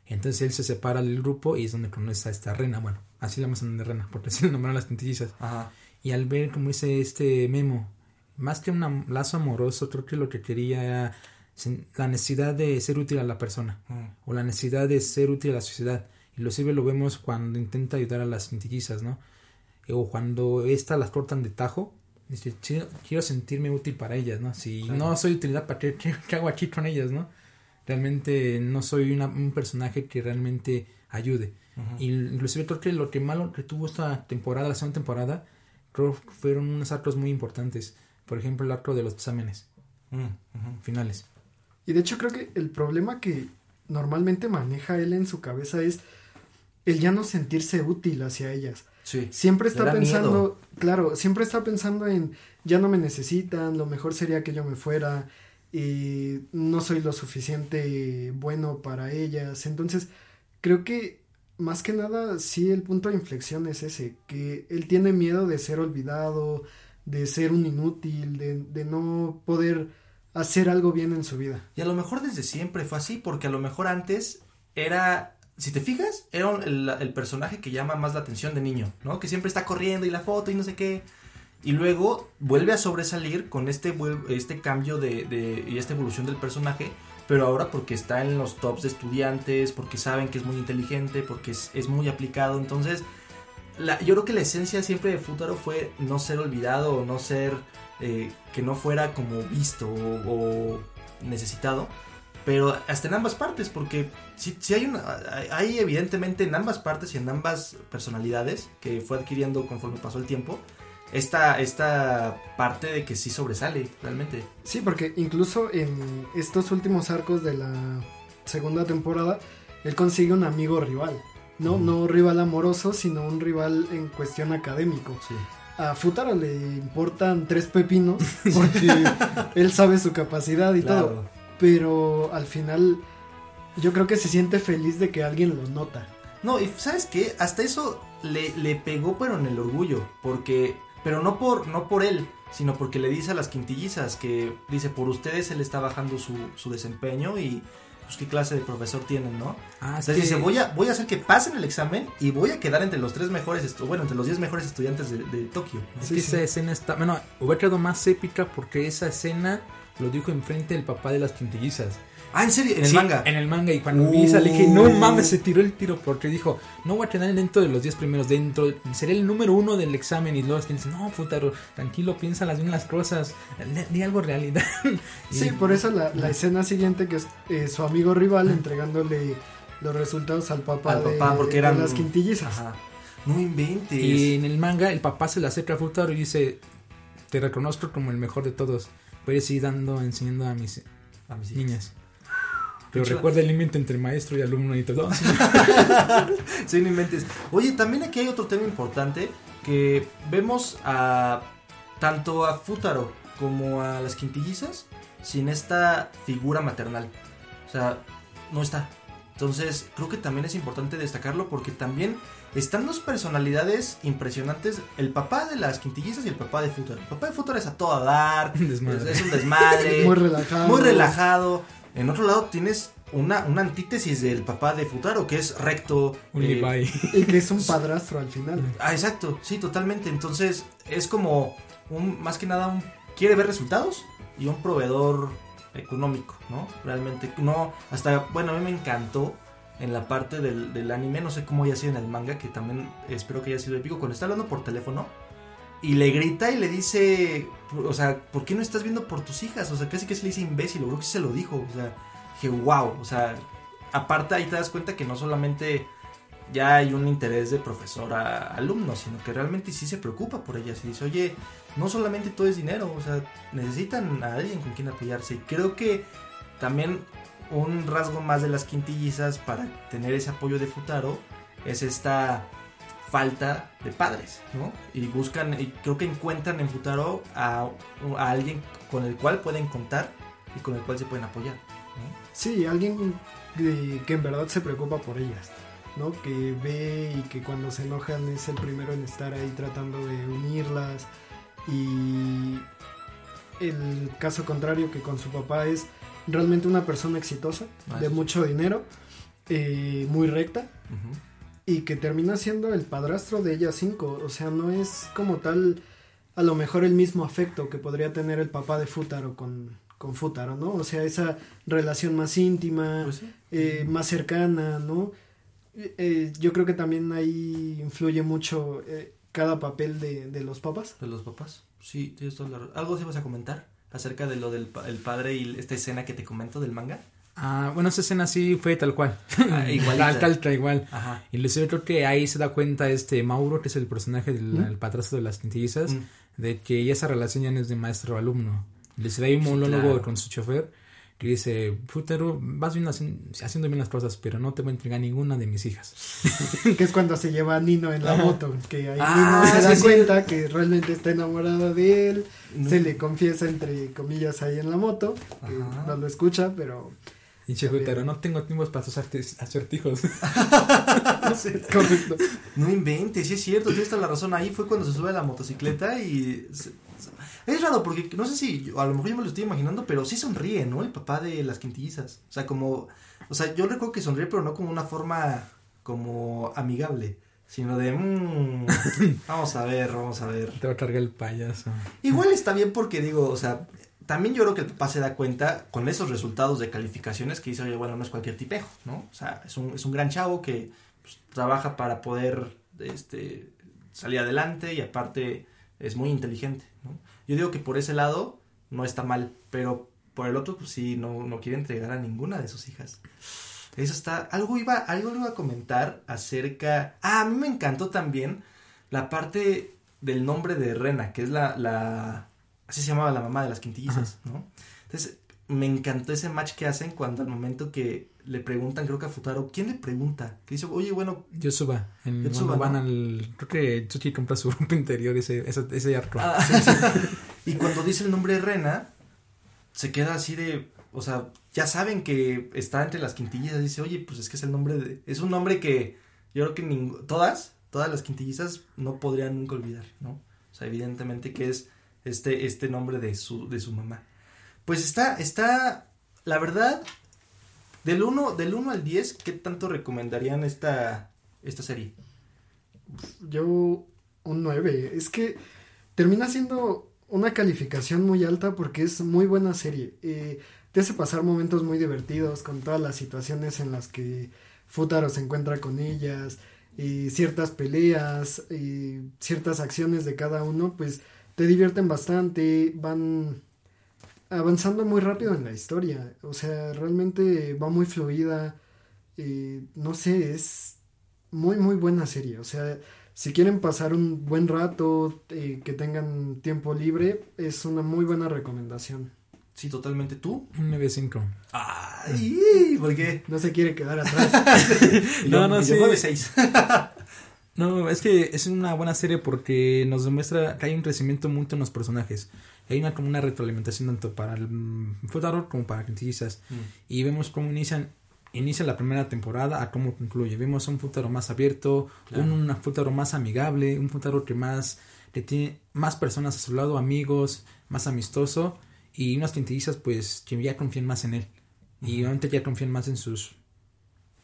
D: Entonces él se separa del grupo y es donde conoce a esta rena. Bueno, así la a de rena, porque así le nombraron las quintillizas. Y al ver, como dice este memo, más que un lazo amoroso, creo que lo que quería era la necesidad de ser útil a la persona o la necesidad de ser útil a la sociedad. Y lo sirve lo vemos cuando intenta ayudar a las quintillizas, ¿no? O cuando estas las cortan de tajo. Dice, "Quiero- quiero sentirme útil para ellas, ¿no? Si
C: Claro.
D: no soy utilidad, ¿para qué, qué- qué hago aquí con ellas, no? Realmente no soy una- un personaje que realmente ayude. Y inclusive creo que lo que malo que tuvo esta temporada, la segunda temporada, creo que fueron unos arcos muy importantes. Por ejemplo, el arco de los exámenes
C: Mm, ujú.
D: finales.
E: Y de hecho creo que el problema que normalmente maneja él en su cabeza es el ya no sentirse útil hacia ellas.
C: Sí.
E: Siempre está pensando,
C: miedo.
E: Claro, siempre está pensando en ya no me necesitan, lo mejor sería que yo me fuera, y no soy lo suficiente bueno para ellas. Entonces, creo que más que nada, sí, el punto de inflexión es ese, que él tiene miedo de ser olvidado, de ser un inútil, de, de no poder hacer algo bien en su vida.
C: Y a lo mejor desde siempre fue así, porque a lo mejor antes era, si te fijas, era el, el personaje que llama más la atención de niño, ¿no? Que siempre está corriendo y la foto y no sé qué. Y luego vuelve a sobresalir con este, este cambio de, de- y esta evolución del personaje, pero ahora porque está en los tops de estudiantes, porque saben que es muy inteligente, porque es, es muy aplicado. Entonces, yo creo que la esencia siempre de Futaro fue no ser olvidado o no ser eh, que no fuera como visto o necesitado pero hasta en ambas partes porque si, hay una hay- evidentemente en ambas partes y en ambas personalidades que fue adquiriendo conforme pasó el tiempo esta esta parte de que sí sobresale realmente
E: Sí, porque incluso en estos últimos arcos de la segunda temporada, él consigue un amigo rival. No,
C: Ujú.
E: no rival amoroso, sino un rival en cuestión académico.
C: sí
E: A Futaro le importan tres pepinos *laughs* porque él sabe su capacidad y todo.
C: claro
E: Pero al final yo creo que se siente feliz de que alguien lo nota.
C: No, y sabes qué, hasta eso le, le pegó pero en el orgullo, porque, pero no por, no por él, sino porque le dice a las quintillizas que dice por ustedes él está bajando su, su desempeño y pues qué clase de profesor tienen, ¿no?
D: Ah,
C: Entonces dice, voy a, voy a hacer que pasen el examen y voy a quedar entre los tres mejores, bueno, entre los diez mejores estudiantes de, de Tokio. ¿no?
D: Es
E: Sí,
D: que
E: sí.
D: esa escena está. Bueno, hubiera quedado más épica porque esa escena lo dijo enfrente del papá de las quintillizas.
C: Ah, ¿en serio? ¿En el
D: Sí,
C: manga?
D: En el manga. Y cuando vi
C: Uh.
D: esa le dije, no mames, se tiró el tiro. Porque dijo, no voy a quedar dentro de los 10 primeros. Dentro, seré el número uno del examen. Y luego dicen, no, Futaro, tranquilo, piensa las bien las cosas. Di, di algo realidad. *laughs*
E: Sí,
D: Y-
E: por eso la, la escena siguiente que es eh, su amigo rival entregándole los resultados al papá,
C: Al
E: de,
C: papá, porque
E: de
C: eran...
E: las quintillizas.
C: Ajá. No inventes.
D: Y en el manga, el papá se le acerca a Futaro y dice: Te reconozco como el mejor de todos. Puedes ir dando, enseñando a mis
C: A mis
D: niñas. Pero
C: Mucho-
D: recuerda el límite entre maestro y alumno y todo. *laughs*
C: Sí, no inventes. Oye, también aquí hay otro tema importante que vemos a tanto a Futaro como a las quintillizas sin esta figura maternal. O sea, no está. Entonces, creo que también es importante destacarlo porque también están dos personalidades impresionantes, el papá de las quintillizas y el papá de Futaro. El papá de Futaro es a toda dar,
D: desmadre.
C: es, es un desmadre, *laughs*
E: Muy relajado.
C: muy relajado. En otro lado tienes una, una antítesis del papá de Futaro, que es recto.
D: Un
C: eh,
D: Levi. *laughs*
E: Y que es un padrastro al final.
C: Ah, exacto, sí, totalmente. Entonces, es como un, más que nada, un quiere ver resultados y un proveedor económico, ¿no? Realmente, no, hasta, bueno, a mí me encantó en la parte del, del anime, no sé cómo haya sido en el manga, que también espero que haya sido épico, cuando está hablando por teléfono y le grita y le dice, o sea, ¿por qué no estás viendo por tus hijas? O sea, casi que se le dice imbécil, creo que se lo dijo, o sea, dije, wow, o sea, aparte ahí te das cuenta que no solamente ya hay un interés de profesor a alumno, sino que realmente sí se preocupa por ellas y dice, oye, no solamente todo es dinero, o sea, necesitan a alguien con quien apoyarse. Y creo que también un rasgo más de las quintillizas para tener ese apoyo de Futaro es esta falta de padres, ¿no? Y buscan, y creo que encuentran en Futaro a, a alguien con el cual pueden contar y con el cual se pueden apoyar. ¿no?
E: Sí, alguien que, que en verdad se preocupa por ellas, ¿no? Que ve y que cuando se enojan es el primero en estar ahí tratando de unirlas. Y el caso contrario que con su papá es realmente una persona exitosa,
C: Ah,
E: de mucho dinero, eh, muy recta.
C: Ujú.
E: Y que termina siendo el padrastro de ella cinco. O sea, no es como tal a lo mejor el mismo afecto que podría tener el papá de Futaro con, con Futaro, ¿no? O sea, esa relación más íntima,
C: Pues sí.
E: eh, más cercana, ¿no? Eh, yo creo que también ahí influye mucho eh, cada papel de, de los papás.
C: De los papás. Sí, tienes toda la. ¿Algo se ibas a comentar acerca de lo del pa- el padre y esta escena que te comento del manga?
D: Ah, bueno, esa escena sí fue tal cual.
C: Ah, *laughs* igualita.
D: tal, tal, tal, igual.
C: Ajá.
D: Y luego creo que ahí se da cuenta este Mauro, que es el personaje del
E: ¿Mm?
D: el padrastro de las quintillizas,
C: Mm.
D: de que ya esa relación ya no es de maestro-alumno. Les da ahí un
C: Sí,
D: monólogo
C: claro.
D: con su chofer que dice, Futaro, vas bien haci- haciendo bien las cosas, pero no te voy a entregar ninguna de mis hijas. *laughs* *laughs*
E: que es cuando se lleva a Nino en la moto, que ahí
C: Ah,
E: Nino se da
C: sí, sí.
E: cuenta que realmente está enamorada de él,
C: No.
E: se le confiesa entre comillas ahí en la moto, que no lo escucha, pero Bien.
D: Futaro, no tengo tiempo para arte- acertijos. *laughs* *laughs*
E: es correcto.
C: No inventes, sí es cierto, tienes toda la razón. Ahí fue cuando se sube a la motocicleta y... se- se- Es raro porque no sé si, yo- a lo mejor yo me lo estoy imaginando, pero sí sonríe, ¿no? El papá de las quintillizas. O sea, como... O sea, yo recuerdo que sonríe, pero no como una forma como amigable, sino de... "Mm, *laughs* vamos a ver, vamos a ver.
D: te va a cargar el payaso.
C: Igual está bien porque digo, o sea, también yo creo que el papá se da cuenta con esos resultados de calificaciones que dice, oye, bueno, no es cualquier tipejo, ¿no? O sea, es un, es un gran chavo que pues, trabaja para poder este, salir adelante y aparte es muy inteligente, ¿no? Yo digo que por ese lado no está mal, pero por el otro, pues sí, no, no quiere entregar a ninguna de sus hijas. Eso está, algo iba, algo iba a comentar acerca, ah, a mí me encantó también la parte del nombre de Rena, que es la, así se llamaba la mamá de las quintillizas, ¿no? Entonces, me encantó ese match que hacen cuando al momento que le preguntan, creo que a Futaro, ¿quién le pregunta? Que dice, oye, bueno,
D: Yosuba, en,
C: Yotsuba,
D: cuando van
C: ¿no?
D: al... Creo que Tsuchi compra su *laughs* ropa interior ese, ese, ese arco.
C: Ah, *laughs* y cuando dice el nombre de Rena, se queda así de, o sea, ya saben que está entre las quintillizas, dice, oye, pues es que es el nombre de, es un nombre que yo creo que ning- todas, todas las quintillizas no podrían nunca olvidar, ¿no? O sea, evidentemente que es este, este nombre de su, de su mamá. Pues está, está, la verdad, del 1, del 1 al 10, ¿qué tanto recomendarían esta, esta serie?
E: Yo un 9. Es que termina siendo una calificación muy alta porque es muy buena serie. Eh, te hace pasar momentos muy divertidos con todas las situaciones en las que Futaro se encuentra con ellas, y ciertas peleas, y ciertas acciones de cada uno, pues te divierten bastante, van avanzando muy rápido en la historia. O sea, realmente va muy fluida. eh, no sé, es muy, muy buena serie. O sea, si quieren pasar un buen rato, eh, que tengan tiempo libre, es una muy buena recomendación.
C: Sí, totalmente. ¿Tú?
D: Un 9.5.
C: Ay, ¿por qué?
E: No se quiere quedar atrás. *laughs*
D: No,
C: yo-
D: no,
C: yo
D: sí.
C: 9.6. *laughs*
D: No, es que es una buena serie porque nos demuestra que hay un crecimiento mucho en los personajes. Hay una como una retroalimentación tanto para el mm, Futaro como para Quintillizas. Y vemos cómo inician inicia la primera temporada a cómo concluye. Vemos un Futaro más abierto,
C: Claro.
D: un, un Futaro más amigable, un Futaro que más que tiene más personas a su lado, amigos, más amistoso y unas quintillizas pues que ya confían más en él. Y obviamente ya confían más en sus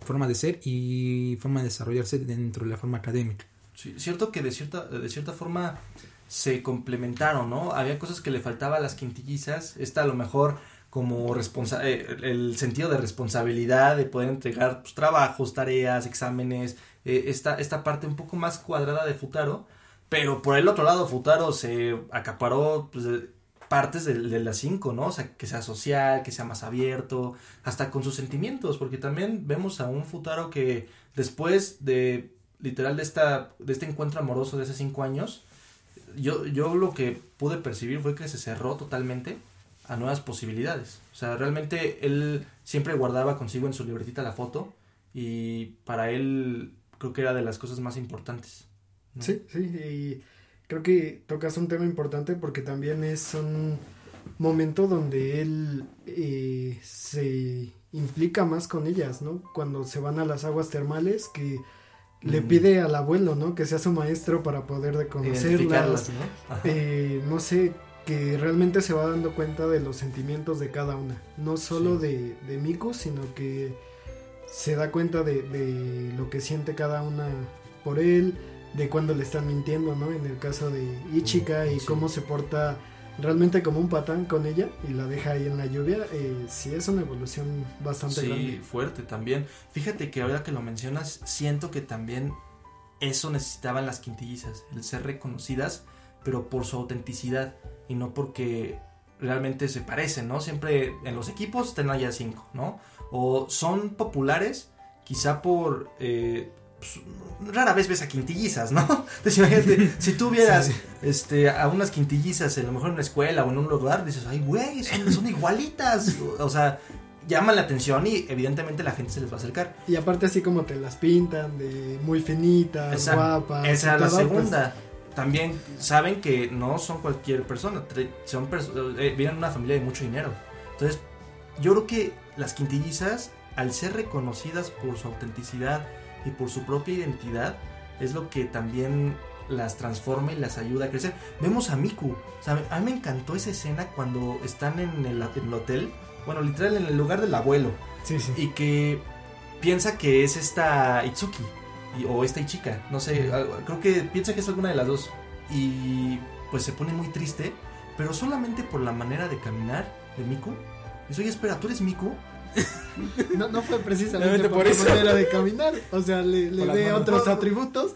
D: forma de ser y forma de desarrollarse dentro de la forma académica.
C: Sí, cierto que de cierta, de cierta forma se complementaron, ¿no? Había cosas que le faltaba a las quintillizas. Esta a lo mejor como eh, el sentido de responsabilidad de poder entregar pues, trabajos, tareas, exámenes, eh, esta, esta parte un poco más cuadrada de Futaro, pero por el otro lado Futaro se acaparó pues, partes de, las cinco, ¿no? O sea, que sea social, que sea más abierto, hasta con sus sentimientos, porque también vemos a un Futaro que después de literal de esta de este encuentro amoroso de hace cinco años, yo, yo lo que pude percibir fue que se cerró totalmente a nuevas posibilidades. O sea, realmente él siempre guardaba consigo en su libretita la foto y para él creo que era de las cosas más importantes.
E: Sí, sí, y creo que tocas un tema importante porque también es un momento donde él eh, se implica más con ellas, ¿no? Cuando se van a las aguas termales, que le
C: Mm.
E: pide al abuelo, ¿no? Que sea su maestro para poder reconocerlas. Eh, no sé, que realmente se va dando cuenta de los sentimientos de cada una. No solo
C: Sí.
E: de, de Miku, sino que se da cuenta de, de lo que siente cada una por él, de cuando le están mintiendo, ¿no? En el caso de Ichika y
C: Sí.
E: cómo se porta realmente como un patán con ella y la deja ahí en la lluvia. Eh, sí es una evolución bastante
C: Sí,
E: grande.
C: fuerte también. Fíjate que ahora que lo mencionas, siento que también eso necesitaban las quintillizas, el ser reconocidas, pero por su autenticidad y no porque realmente se parecen, ¿no? Siempre en los equipos están allá cinco, ¿no? O son populares, quizá por... eh, rara vez ves a quintillizas, ¿no? *laughs* Entonces imagínate, *laughs* si tú vieras este, a unas quintillizas, a lo mejor en una escuela o en un lugar, dices, ay, güey, son, *laughs* son igualitas. O, sea, llaman la atención y evidentemente la gente se les va a acercar.
E: Y aparte así como te las pintan, de muy finitas,
C: Esa-
E: guapas.
C: Esa es la
E: pues,
C: segunda. También saben que no son cualquier persona, son eh, vienen de una familia de mucho dinero. Entonces, yo creo que las quintillizas, al ser reconocidas por su autenticidad y por su propia identidad, es lo que también las transforma y las ayuda a crecer. Vemos a Miku, o sea, a mí me encantó esa escena cuando están en el, en el hotel, bueno, literal en el lugar del abuelo,
E: Sí, sí.
C: y que piensa que es esta Itsuki y- o esta Ichika, no sé, creo que piensa que es alguna de las dos y pues se pone muy triste, pero solamente por la manera de caminar de Miku. Dice, oye, espera, ¿tú eres Miku? *laughs*
E: No, no fue precisamente por,
D: por
E: manera de caminar, o sea, le, le
D: Por manos.
E: otros atributos,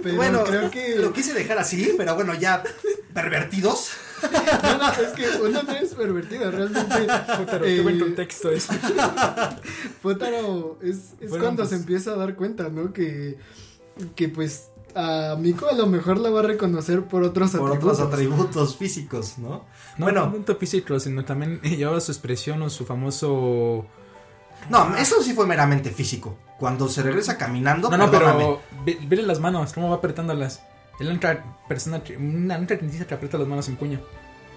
E: pero
C: bueno,
E: creo que...
C: lo quise dejar así, pero bueno, ya pervertidos.
E: No, no, es que uno no es pervertido, realmente...
D: Pero
E: eh,
D: qué buen contexto es. *laughs*
E: Futaro es, es
D: Bueno,
E: cuando
D: pues-
E: se empieza a dar cuenta, ¿no? Que, que pues a Miko a lo mejor la va a reconocer por otros
C: Por
E: atributos.
C: otros atributos físicos, ¿no?
D: No,
C: Bueno.
D: no tanto físico, sino también *laughs* llevaba su expresión o su famoso...
C: No, eso sí fue meramente físico. Cuando se regresa caminando,
D: No, no,
C: perdóname.
D: pero ve- vele las manos, cómo va apretándolas. Es la única persona, que- una única que aprieta las manos en puño.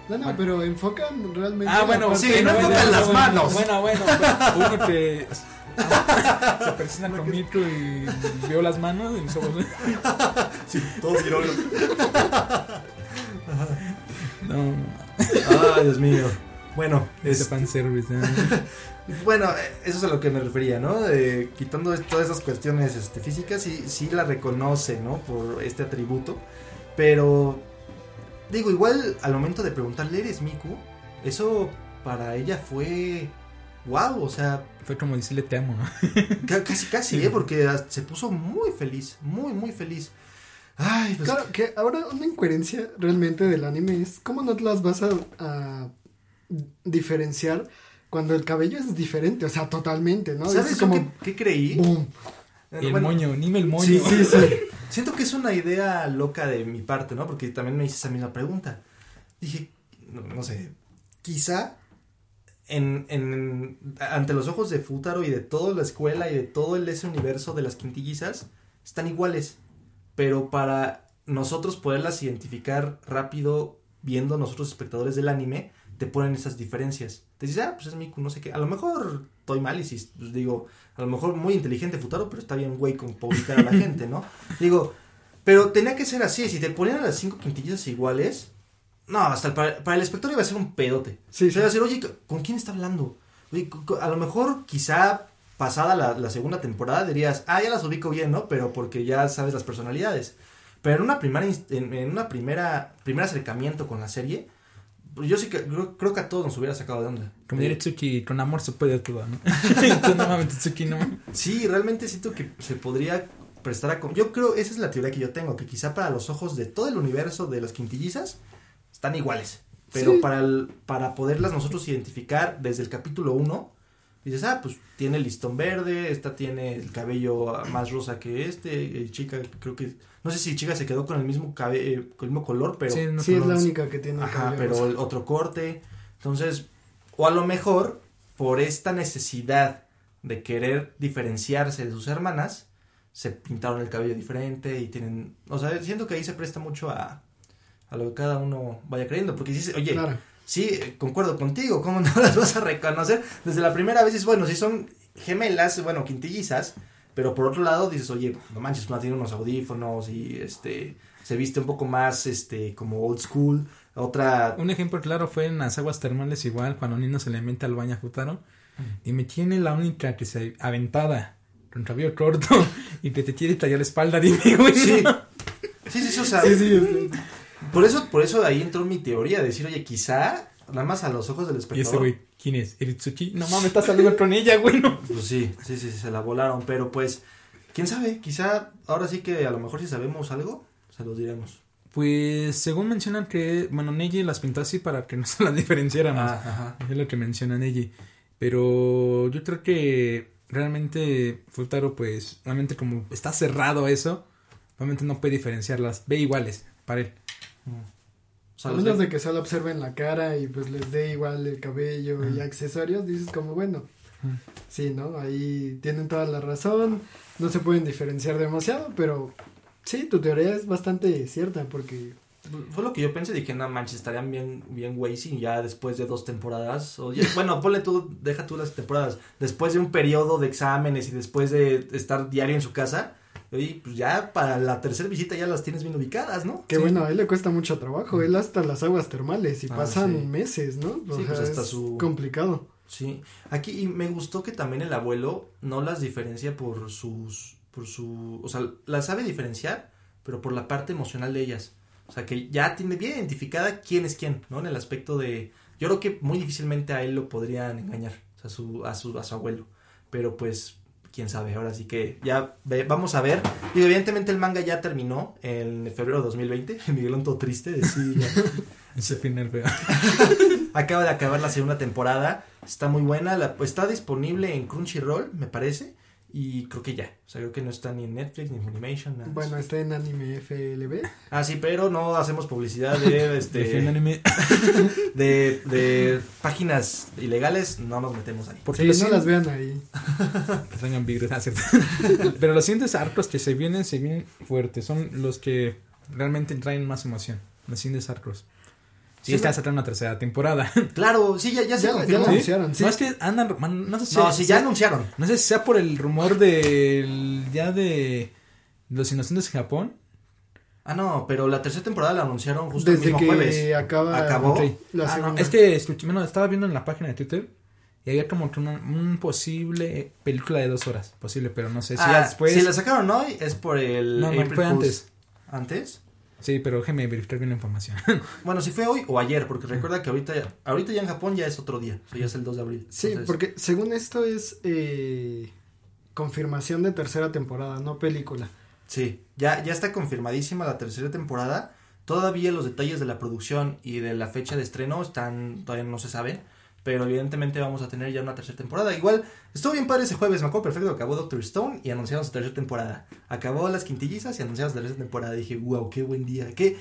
E: No, no, pero enfocan realmente...
D: Ah, bueno,
C: sí, no enfocan
D: bueno,
C: las manos.
D: Bueno, bueno, bueno, uno que *laughs* se persina con Mirko y vio las manos y nosotros...
C: Sí, todos vieron. *laughs*
D: No,
C: Ay, Dios mío. Bueno, es,
D: fanservice. ¿eh? *laughs*
C: bueno, eso es a lo que me refería, ¿no? De, quitando todas esas cuestiones este, físicas, sí, sí la reconoce, ¿no? Por este atributo. Pero, digo, igual al momento de preguntarle, ¿eres Miku? Eso para ella fue... Wow, o sea,
D: Fue como decirle te amo.
C: ca- casi, casi, ¿eh? Porque hasta se puso muy feliz, muy, muy feliz. Ay, pues,
E: Claro, que ahora una incoherencia realmente del anime es cómo no te las vas a, a diferenciar cuando el cabello es diferente, o sea, totalmente, ¿no?
C: ¿sabes
E: como...
C: qué, creí?
E: boom.
D: Y el
C: bueno,
D: moño, dime el moño.
E: Sí, sí, sí. *laughs*
C: Siento que es una idea loca de mi parte, ¿no? Porque también me hice esa misma pregunta. Dije, no, no sé, quizá en, en- ante los ojos de Futaro y de toda la escuela y de todo ese universo de las quintillizas, están iguales. Pero para nosotros poderlas identificar rápido, viendo nosotros espectadores del anime, te ponen esas diferencias. Te dices, ah, pues es Miku, no sé qué. A lo mejor estoy mal y si pues digo, a lo mejor muy inteligente Futaro, pero está bien güey con para ubicar a la *laughs* gente, ¿no? Digo, pero tenía que ser así. Si te ponían a las cinco quintillizas iguales, no, hasta el- para, para el espectador iba a ser un pedote.
E: Sí,
C: O sea, iba a decir, oye, ¿con quién está hablando? oye, a lo mejor quizá pasada la, la segunda temporada dirías, ah, ya las ubico bien, ¿no? Pero porque ya sabes las personalidades. Pero en una primera, en, en una primera, primer acercamiento con la serie, pues yo sí que creo, creo que a todos nos hubiera sacado de onda.
D: Como
C: Eh,
D: diría Tsuki, con amor se puede todo, ¿no? *laughs* Entonces, no mames, Tsuki, no.
C: Sí, realmente siento que se podría prestar a... Yo creo, esa es la teoría que yo tengo, que quizá para los ojos de todo el universo de las quintillizas están iguales. Pero
E: Sí.
C: para, el- para poderlas nosotros identificar desde el capítulo 1, dices, ah, pues tiene el listón verde, esta tiene el cabello más rosa que este, eh, chica, creo que... No sé si chica se quedó con el mismo cabello, con el mismo color, pero...
D: Sí, no
E: Sí, es la única que tiene el
C: Ajá,
E: cabello
C: pero
E: rosa.
C: el otro corte. Entonces, o a lo mejor, por esta necesidad de querer diferenciarse de sus hermanas, se pintaron el cabello diferente y tienen. O sea, siento que ahí se presta mucho a, a lo que cada uno vaya creyendo. Porque dices, oye,
E: Claro.
C: Sí, concuerdo contigo, ¿cómo no *laughs* las vas a reconocer? Desde la primera vez dices, bueno, si son gemelas, bueno, quintillizas, pero por otro lado dices, oye, no manches, una tiene unos audífonos y este se viste un poco más este como old school, otra
D: Un ejemplo claro fue en las aguas termales igual, cuando Nino se le mete al baño a Futaro. Y me tiene la única que se aventada con cabello corto *laughs* y que te quiere tallar la espalda, *laughs* dime, güey.
C: Sí. Sí, sí, sí, o sea,
D: Sí, sí, sí.
C: Por eso por eso ahí entró mi teoría de decir, oye, quizá nada más a los ojos del
D: Y ese
C: espectador.
D: güey, ¿quién es? ¿Eritsuki? No mames, estás saliendo con ella, güey. no.
C: Pues sí, sí, sí, sí, se la volaron, pero pues quién sabe, quizá ahora sí que a lo mejor si sabemos algo, se los diremos.
D: Pues según mencionan que, bueno, Neji las pintó así para que no se las diferenciáramos.
C: Ah, ajá.
D: Es lo que menciona Neji. Pero yo creo que realmente Futaro, pues, realmente como está cerrado eso, realmente no puede diferenciarlas. Ve iguales para él.
C: O sea,
E: A menos de que solo observen la cara y pues les dé igual el cabello y accesorios, dices como bueno.
D: Ujú.
E: Sí, ¿no? Ahí tienen toda la razón. No se pueden diferenciar demasiado, pero sí, tu teoría es bastante cierta porque
C: Fue lo que yo pensé, dije, no manches, estarían bien, bien güey si ya después de dos temporadas, o ya- *laughs* bueno, ponle tú, deja tú las temporadas, después de un periodo de exámenes y después de estar diario en su casa, oye, pues ya para la tercera visita ya las tienes bien ubicadas, ¿no?
E: que
C: Sí.
E: bueno, a él le cuesta mucho trabajo. Él hasta las aguas termales y
C: Ah,
E: pasan
C: sí.
E: meses, ¿no? O
C: Sí,
E: sea,
C: pues hasta
E: es
C: su-
E: complicado.
C: Sí, aquí y me gustó que también el abuelo no las diferencia por sus, por su, o sea, las sabe diferenciar, pero por la parte emocional de ellas. O sea, que ya tiene bien identificada quién es quién, ¿no? En el aspecto de, yo creo que muy difícilmente a él lo podrían engañar, o sea, su, a su, a su abuelo. Pero pues, quién sabe, ahora sí que ya ve- vamos a ver. Y evidentemente el manga ya terminó en febrero de 2020, Miguelón todo triste, de sí, ya- *laughs*
D: Ese final feo. *laughs*
C: Acaba de acabar la segunda temporada. Está muy buena. La, pues, está disponible en Crunchyroll, me parece. Y creo que ya. O sea, creo que no está ni en Netflix ni en Funimation. nada.
E: Bueno, está en anime FLB.
C: Ah, sí, pero no hacemos publicidad de, *laughs* este, *laughs* de, de páginas ilegales. No nos metemos ahí.
D: Porque
E: Sí, no las vean ahí. *laughs*
D: que virus, ah, cierto. Pero los siguientes arcos que se vienen, se vienen fuertes. Son los que realmente traen más emoción. Los siguientes arcos.
C: Sí,
D: Y está sacar una tercera temporada. *laughs*
C: Claro, sí, ya, ya se
E: Ya- anunciaron, sí.
D: No es que andan, man, no sé si
C: No, sí, ya
D: sea-
C: anunciaron.
D: No sé si sea por el rumor del ya de los inocentes de Japón.
C: Ah, no, pero la tercera temporada la anunciaron justo el
E: Desde
C: mismo
E: que
C: jueves.
E: acaba
C: Acabó.
D: Ok.
E: la
C: Ah, no.
D: Es que escuché, bueno, estaba viendo en la página de Twitter y había como que una un posible película de dos horas, posible, pero no sé si
C: Ah,
D: ya después.
C: Si la sacaron hoy es por el.
D: No, no, fue antes.
C: ¿Antes?
D: Sí, pero déjeme verificar bien la información. *laughs*
C: Bueno, si fue hoy o ayer, porque recuerda que ahorita, ya- ahorita ya en Japón ya es otro día, o sea, ya es el 2 de abril.
E: Sí,
C: Entonces,
E: porque según esto es eh, confirmación de tercera temporada, no película.
C: Sí, ya, ya está confirmadísima la tercera temporada. Todavía los detalles de la producción y de la fecha de estreno están, todavía no se saben, pero evidentemente vamos a tener ya una tercera temporada. Igual, estuvo bien padre ese jueves, me acuerdo perfecto, acabó Doctor Stone y anunciaron su tercera temporada. Acabó Las Quintillizas y anunciaron su tercera temporada. Dije, wow, qué buen día. Qué...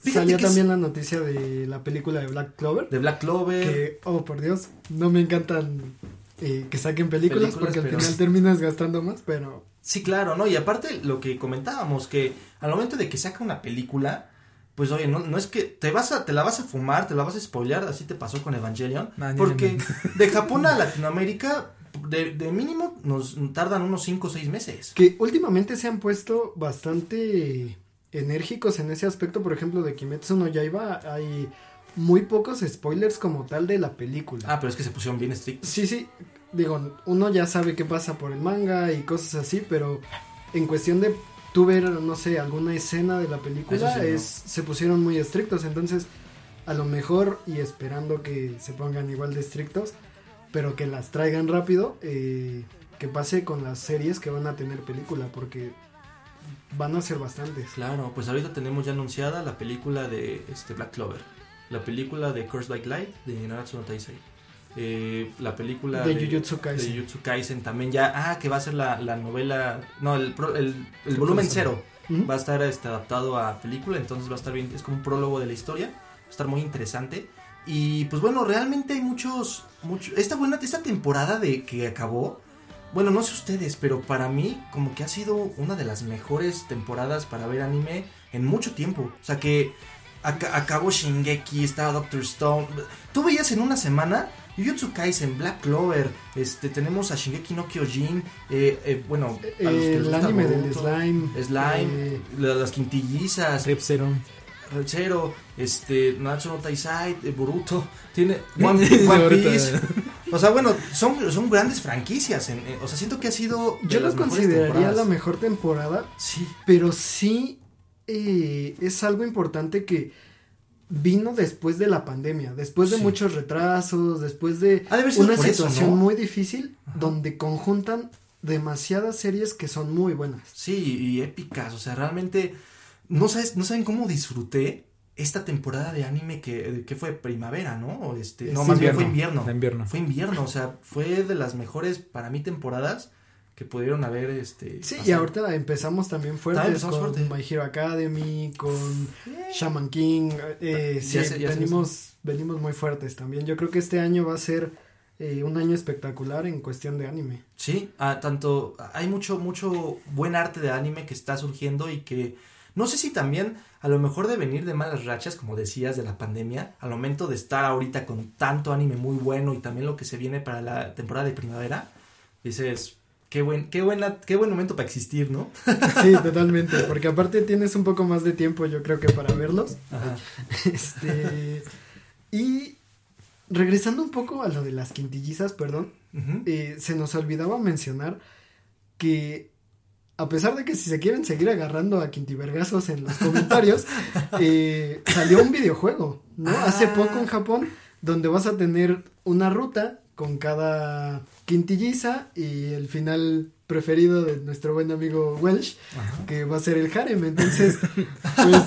C: Fíjate
E: Salió
C: que es
E: también la noticia de la película de Black Clover.
C: de Black Clover.
E: Que, oh por Dios, no me encantan eh, que saquen películas,
C: Películas,
E: porque al final terminas gastando más, pero
C: Sí, claro, ¿no? Y aparte lo que comentábamos, que al momento de que saca una película, pues oye, no, no es que te vas a, te la vas a fumar, te la vas a spoilear, así te pasó con Evangelion, porque de Japón a Latinoamérica, de, de mínimo nos tardan unos 5 o 6 meses.
E: que últimamente se han puesto bastante enérgicos en ese aspecto, por ejemplo, de Kimetsu no Yaiba hay muy pocos spoilers como tal de la película.
C: Ah, pero es que se pusieron bien estrictos.
E: Sí, sí, digo, uno ya sabe qué pasa por el manga y cosas así, pero en cuestión de tú ver, no sé, alguna escena de la película,
C: no.
E: es, se pusieron muy estrictos, entonces a lo mejor y esperando que se pongan igual de estrictos, pero que las traigan rápido, eh, que pase con las series que van a tener película, porque van a ser bastantes.
C: Claro, pues ahorita tenemos ya anunciada la película de este Black Clover, la película de Curse by Light de Naruto no Taisei, eh, la película
E: De Jujutsu Kaisen.
C: de Jujutsu Kaisen también ya, ah, que va a ser la, la novela, no, el, el, el volumen cero
E: Ujú.
C: va a estar este, adaptado a película, entonces va a estar bien, es como un prólogo de la historia, va a estar muy interesante. Y pues bueno, realmente hay muchos, mucho, esta buena, esta temporada de que acabó, bueno, no sé ustedes, pero para mí como que ha sido una de las mejores temporadas para ver anime en mucho tiempo. O sea que aca- acabó Shingeki, estaba Doctor Stone. Tú veías en una semana Jujutsu Kaisen, Black Clover, este, tenemos a Shingeki no Kyojin, eh, eh, bueno, a los que les
E: el
C: gusta
E: anime del
C: Boruto,
E: slime.
C: Slime,
E: eh,
C: la- las quintillizas,
D: Rep Zero.
C: Zero, este, Natsu no Taisai, eh, Boruto, tiene *laughs*
D: One
C: One,
D: Piece.
C: O sea, bueno, son, son grandes franquicias. en- eh, o sea, siento que ha sido. de
E: yo lo consideraría
C: temporadas.
E: la mejor temporada
C: Sí,
E: Pero sí eh, es algo importante que vino después de la pandemia, después de
C: Sí.
E: muchos retrasos, después de una
C: eso,
E: situación
C: ¿no?
E: muy difícil donde conjuntan demasiadas series que son muy buenas.
C: sí, y épicas. O sea, realmente. No, sabes, no saben cómo disfruté esta temporada de anime que, que fue primavera, ¿no? O Este, no, más bien fue
D: invierno.
C: invierno.
D: De invierno.
C: Fue invierno, o sea, fue de las mejores para mí temporadas que pudieron haber. Este,
E: Sí, y ahorita empezamos también fuertes
C: empezamos
E: con
C: fuerte.
E: My Hero Academy, con Shaman King, eh, sí,
C: sé, ya sé,
E: venimos, venimos muy fuertes también. Yo creo que este año va a ser eh, un año espectacular en cuestión de anime.
C: Sí, ah, tanto hay mucho mucho buen arte de anime que está surgiendo y que no sé si también a lo mejor de venir de malas rachas, como decías, de la pandemia, al momento de estar ahorita con tanto anime muy bueno y también lo que se viene para la temporada de primavera, dices, qué buen qué buena qué buen momento para existir, ¿no? *laughs*
E: Sí, totalmente, porque aparte tienes un poco más de tiempo yo creo que para verlos.
C: Ajá.
E: Este, y regresando un poco a lo de las quintillizas, perdón, eh, se nos olvidaba mencionar que a pesar de que si se quieren seguir agarrando a quintivergazos en los comentarios, *laughs* eh, salió un videojuego, ¿no?
C: Ah.
E: Hace poco en Japón, donde vas a tener una ruta con cada quintilliza y el final preferido de nuestro buen amigo Welsh, que va a ser el harem. Entonces, pues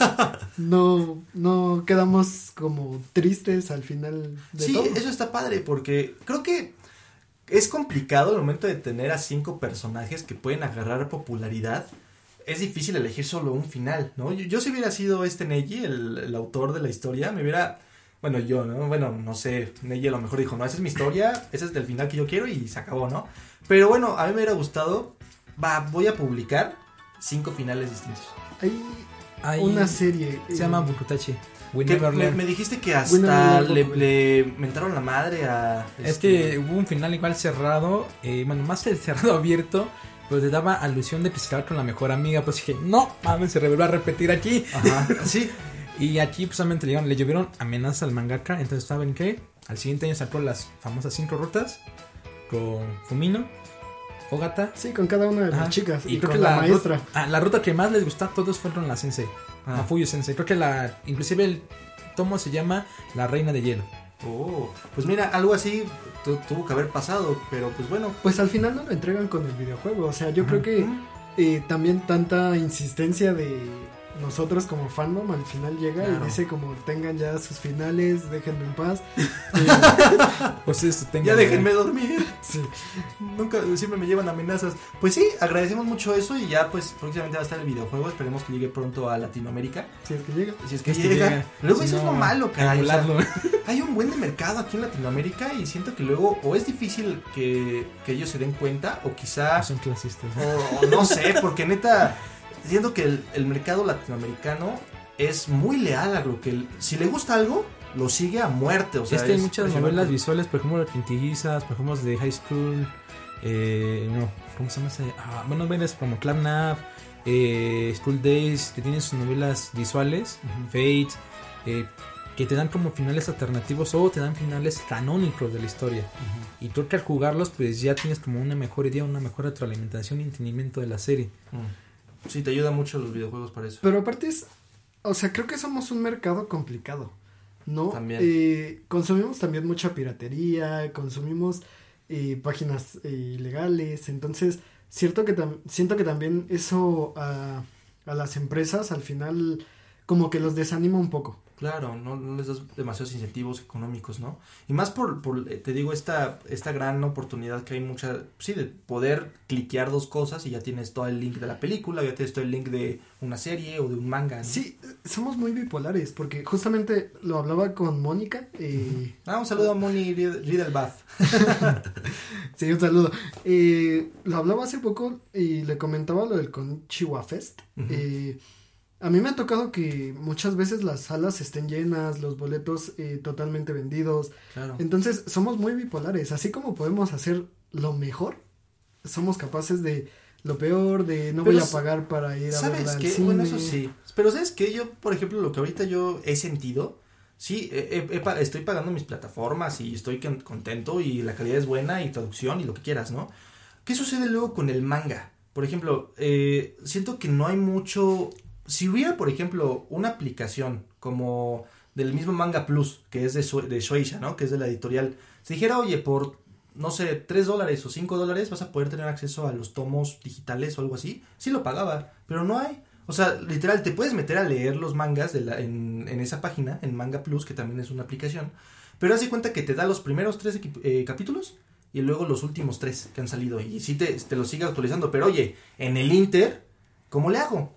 E: no, no quedamos como tristes al final de
C: Sí,
E: todo.
C: eso está padre porque creo que es complicado el momento de tener a cinco personajes que pueden agarrar popularidad. Es difícil elegir solo un final, ¿no? Yo, yo si hubiera sido este Neji, el, el autor de la historia, me hubiera... Bueno, yo, ¿no? Bueno, no sé, Neji a lo mejor dijo, no, esa es mi historia, ese es el final que yo quiero y se acabó, ¿no? Pero bueno, a mí me hubiera gustado, va, voy a publicar cinco finales distintos.
E: Hay
D: Hay-
E: una serie.
D: Se
E: eh,
D: llama Bukutachi.
C: Me, me dijiste que hasta le, le mentaron la madre a...
D: Es
C: este,
D: que hubo un final igual cerrado, eh, bueno, más *laughs* cerrado abierto, pero te daba alusión de que se con la mejor amiga, pues dije, no, mames, se reveló a repetir aquí.
C: Ajá, *laughs* sí,
D: Y aquí pues solamente le, le llovieron amenazas al mangaka, entonces ¿saben qué? Al siguiente año sacó las famosas cinco rutas con Fumino, Ogata.
E: Sí, con cada una de
D: ajá,
E: las chicas. Y,
D: creo
E: con
D: que
E: la,
D: la,
E: maestra.
D: ruta- ah, la ruta que más les gustó a todos fueron la Sensei,
C: Ah.
D: la Fuyu Sensei. Creo que la, inclusive el tomo se llama La Reina de Hielo.
C: Oh, pues mira, algo así tu- tuvo que haber pasado, pero pues bueno.
E: Pues al final no lo entregan con el videojuego. O sea, yo creo que eh, también tanta insistencia de nosotros como fandom al final llega
C: Claro.
E: y dice como tengan ya sus finales, déjenme en paz. *laughs* Eh,
D: Pues eso, tengan-
C: Ya déjenme dormir.
E: sí.
C: Nunca, siempre me llevan amenazas. Pues sí, agradecemos mucho eso y ya pues próximamente va a estar el videojuego. Esperemos que llegue pronto a Latinoamérica.
E: Si es que llega.
C: Si es que,
D: Es que
C: llega.
D: llega.
C: Luego
D: Si
C: eso es
D: no,
C: lo malo, caray. o sea,
D: emularlo. *laughs*
C: hay un buen de mercado aquí en Latinoamérica y siento que luego o es difícil que, que ellos se den cuenta o quizá...
D: Son clasistas.
C: O, o no sé, porque neta, siento que el, el mercado latinoamericano es muy leal a lo que... el- si le gusta algo, lo sigue a muerte. O sea,
D: es que hay muchas novelas visuales, por ejemplo, Quintillizas, por ejemplo, de High School, eh, no, ¿cómo se llama ese? Ah, bueno, varias como Club Nav, eh, School Days, que tienen sus novelas visuales, Fate, eh, que te dan como finales alternativos o te dan finales canónicos de la historia. Y tú que al jugarlos, pues ya tienes como una mejor idea, una mejor retroalimentación y entendimiento de la serie.
C: Mm. Sí, te ayuda mucho los videojuegos para eso.
E: Pero aparte es, o sea, creo que somos un mercado complicado, ¿no?
C: También.
E: Eh, consumimos también mucha piratería, consumimos eh, páginas eh, ilegales, entonces cierto que siento que también eso a, a las empresas al final como que los desanima un poco.
C: Claro, no, no les das demasiados incentivos económicos, ¿no? Y más por, por, eh, te digo, esta, esta gran oportunidad que hay mucha, sí, de poder cliquear dos cosas y ya tienes todo el link de la película, ya tienes todo el link de una serie o de un manga. ¿no?
E: Sí, somos muy bipolares porque justamente lo hablaba con Mónica. eh,
C: Ah, un saludo a Moni Ried- Riedelbath. *laughs*
E: Sí, un saludo. Eh, lo hablaba hace poco y le comentaba lo del Conchiwa Fest. Eh, a mí me ha tocado que muchas veces las salas estén llenas, los boletos eh, totalmente vendidos.
C: Claro.
E: Entonces, somos muy bipolares. Así como podemos hacer lo mejor, somos capaces de lo peor, de no
C: Pero
E: voy a pagar para ir a verla
C: ¿Sabes
E: al
C: qué?
E: cine.
C: Bueno, eso sí. Pero ¿sabes qué? Yo, por ejemplo, lo que ahorita yo he sentido, sí, he- he- estoy pagando mis plataformas y estoy con- contento y la calidad es buena y traducción y lo que quieras, ¿no? ¿Qué sucede luego con el manga? Por ejemplo, eh, siento que no hay mucho... Si hubiera, por ejemplo, una aplicación como del mismo Manga Plus, que es de, de Shueisha, ¿no? Que es de la editorial. Si dijera, oye, por, no sé, 3 dólares o 5 dólares vas a poder tener acceso a los tomos digitales o algo así, sí lo pagaba, pero no hay. O sea, literal, te puedes meter a leer los mangas en, esa página, en Manga Plus, que también es una aplicación, pero haz de cuenta que te da los primeros tres eh, capítulos y luego los últimos tres que han salido y sí te, te los sigue actualizando, pero oye, en el Inter, ¿cómo le hago?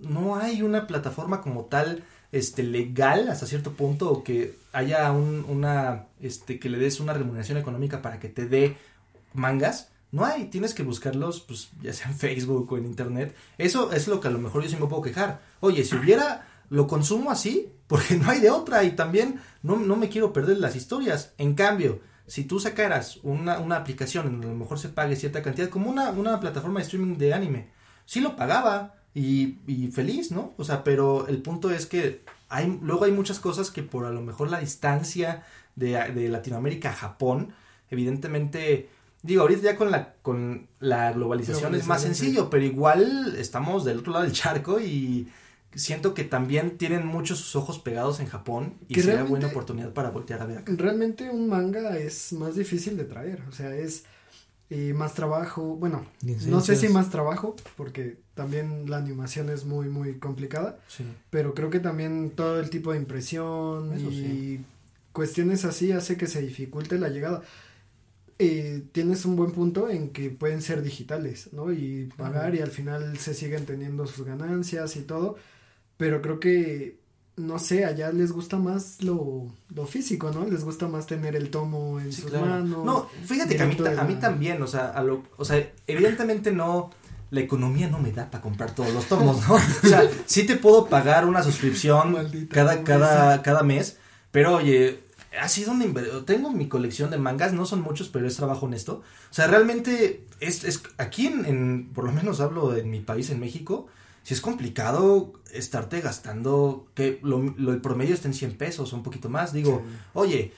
C: No hay una plataforma como tal este legal hasta cierto punto o que haya un, una este que le des una remuneración económica para que te dé mangas. No hay tienes que buscarlos pues ya sea en Facebook o en internet. Eso es lo que a lo mejor yo sí me puedo quejar. Oye si hubiera lo consumo así *laughs* porque no hay de otra y también no, no me quiero perder las historias. En cambio si tú sacaras una, una aplicación en donde a lo mejor se pague cierta cantidad como una, una plataforma de streaming de anime sí lo pagaba y, y feliz, ¿no? O sea, pero el punto es que hay, luego hay muchas cosas que por a lo mejor la distancia de, de Latinoamérica a Japón, evidentemente, digo, ahorita ya con la, con la globalización es más
E: sí.
C: sencillo, pero igual estamos del otro lado del charco y siento que también tienen muchos sus ojos pegados en Japón y
E: Que
C: sería buena oportunidad para voltear a ver acá.
E: Realmente un manga es más difícil de traer, o sea, es eh, más trabajo, bueno, no sé si más trabajo, porque también la animación es muy, muy complicada,
C: Sí.
E: pero creo que también todo el tipo de impresión
C: Eso
E: y
C: sí.
E: cuestiones así hace que se dificulte la llegada. Eh, tienes un buen punto en que pueden ser digitales, ¿no? Y pagar y al final se siguen teniendo sus ganancias y todo, pero creo que, no sé, allá les gusta más lo, lo físico, ¿no? Les gusta más tener el tomo en
C: Sí,
E: sus
C: claro.
E: manos.
C: No, fíjate que a mí, a mí también, o sea, a lo, o sea, evidentemente no, la economía no me da para comprar todos los tomos, ¿no? *laughs* O sea, sí te puedo pagar una suscripción
E: Maldita
C: cada, cada, cada mes, pero oye, ha sido una tengo mi colección de mangas, no son muchos, pero es trabajo honesto. O sea, realmente es, es aquí en, en- por lo menos hablo en mi país, en México, si es complicado estarte gastando, que lo, lo- el promedio está en 100 pesos o un poquito más, digo, oye,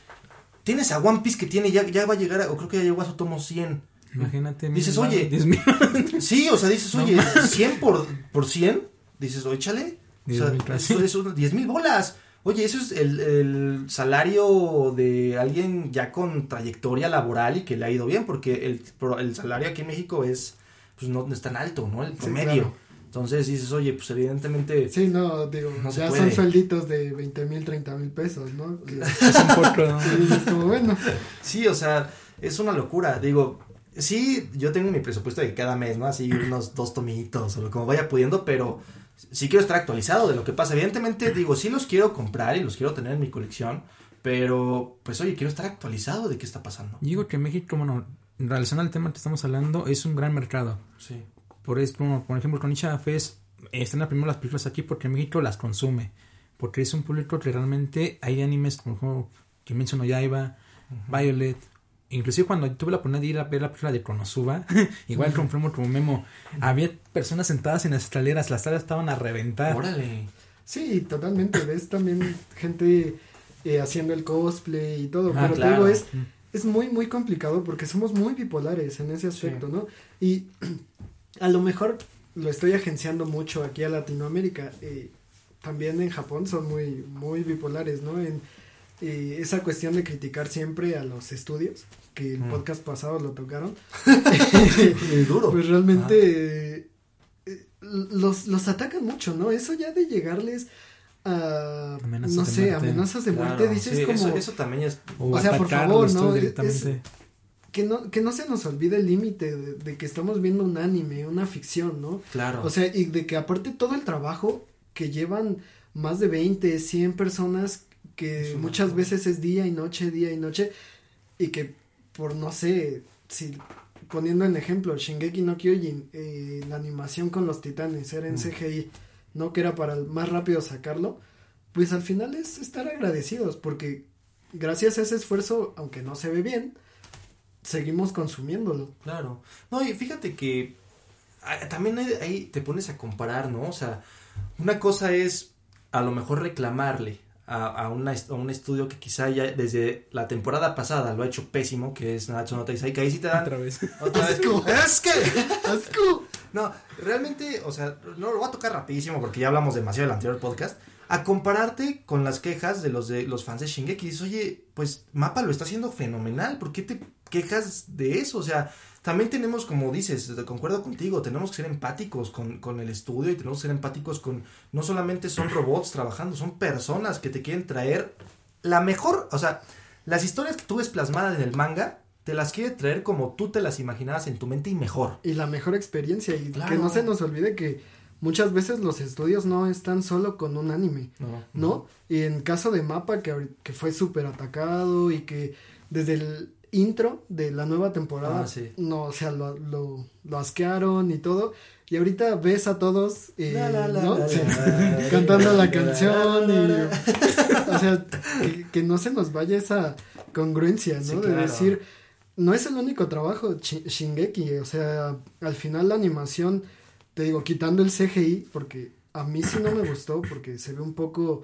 C: tienes a One Piece que tiene, ya, ya va a llegar, a- o creo que ya llegó a su tomo 100.
D: Imagínate.
C: Dices,
D: mil
C: oye,
D: diez mil. *laughs*
C: Sí, o sea, dices, oye, 100 por, por 100, dices, oye, échale. O
D: Diez
C: sea,
D: mil
C: eso, eso, 10 mil bolas. Oye, eso es el, el salario de alguien ya con trayectoria laboral y que le ha ido bien, porque el, pro- el salario aquí en México es, pues no, no es tan alto, ¿no? El
E: Sí,
C: promedio.
E: claro.
C: Entonces dices, oye, pues evidentemente...
E: Sí, no, digo,
C: No
E: ya son suelditos de 20 mil, 30 mil pesos, ¿no? *laughs*
D: Es un poco, ¿no?
E: como, bueno,
C: Sí, o sea, es una locura. Digo, sí, yo tengo mi presupuesto de cada mes, ¿no? Así unos dos tomitos o lo como vaya pudiendo, pero sí quiero estar actualizado de lo que pasa. Evidentemente, digo, sí los quiero comprar y los quiero tener en mi colección, pero pues oye, quiero estar actualizado de qué está pasando.
D: Digo que México, bueno, relacionado al tema que estamos hablando, es un gran mercado.
C: Sí.
D: Por, esto, por ejemplo, con Isha Fest están primero las películas aquí porque México las consume. Porque es un público que realmente hay animes como ejemplo, Kimetsu no Yaiba, Violet. Inclusive cuando tuve la oportunidad de ir a ver la película de Konosuba, *laughs* igual confirmo como memo, había personas sentadas en las escaleras, las salas estaban a reventar.
C: Órale.
E: Sí, totalmente. Ves también gente eh, haciendo el cosplay y todo.
C: Ah,
E: pero te
C: claro.
E: digo, es, es muy, muy complicado porque somos muy bipolares en ese aspecto, ¿no? Y *clears throat* a lo mejor lo estoy agenciando mucho aquí a Latinoamérica. eh, también en Japón son muy, muy bipolares, ¿no? En eh, esa cuestión de criticar siempre a los estudios, que el
C: Mm.
E: podcast pasado lo tocaron. *laughs*
C: Muy duro.
E: Pues realmente eh, eh, los, los atacan mucho, ¿no? Eso ya de llegarles a,
D: Amenazas
E: no sé,
D: muerte.
E: amenazas de muerte,
C: Claro,
E: dices
C: sí,
E: como
C: eso, eso también es...
D: O,
E: O sea, por favor, ¿no?
D: directamente.
E: Que no, que no se nos olvide el límite de, de que estamos viendo un anime, una ficción, ¿no?
C: Claro.
E: O sea, y de que aparte todo el trabajo que llevan más de 20, 100 personas, que muchas veces es día y noche, día y noche, y que por no sé, si poniendo en ejemplo, Shingeki no Kyojin, eh, la animación con los titanes era en
C: Mm.
E: CGI, no que era para más rápido sacarlo, pues al final es estar agradecidos, porque gracias a ese esfuerzo, aunque no se ve bien, seguimos consumiéndolo.
C: Claro. No, y fíjate que también ahí, ahí te pones a comparar, ¿no? O sea, una cosa es a lo mejor reclamarle a, a, una a un estudio que quizá ya desde la temporada pasada lo ha hecho pésimo, que es Natsu no que ahí sí te dan
D: Otra vez.
C: otra vez.
E: Asco. *laughs*
C: Es que
E: ¡Asco!
C: no, realmente, o sea, no lo voy a tocar rapidísimo porque ya hablamos demasiado del anterior podcast. A compararte con las quejas de los de los fans de Shingeki, dices, oye, pues Mapa lo está haciendo fenomenal, ¿por qué te quejas de eso? O sea, también tenemos, como dices, te concuerdo contigo, tenemos que ser empáticos con, con el estudio y tenemos que ser empáticos con, no solamente son *clears throat* robots trabajando, son personas que te quieren traer la mejor, o sea, las historias que tú ves plasmadas en el manga, te las quiere traer como tú te las imaginabas en tu mente y mejor.
E: y la mejor experiencia y
C: Claro.
E: que no se nos olvide que muchas veces los estudios no están solo con un anime, ¿no? Y en caso de Mapa que, que fue súper atacado y que desde el intro de la nueva temporada
C: Ah, sí.
E: no, o sea, lo, lo, lo asquearon y todo y ahorita ves a todos eh,
C: La, la, la,
E: ¿no? cantando
C: la,
E: canción y *laughs* o sea, que, que no se nos vaya esa congruencia, ¿no?
C: Sí,
E: de decir, no es el único trabajo Shi- Shingeki, o sea, al final la animación, te digo, quitando el CGI, porque a mí sí no me gustó, porque se ve un poco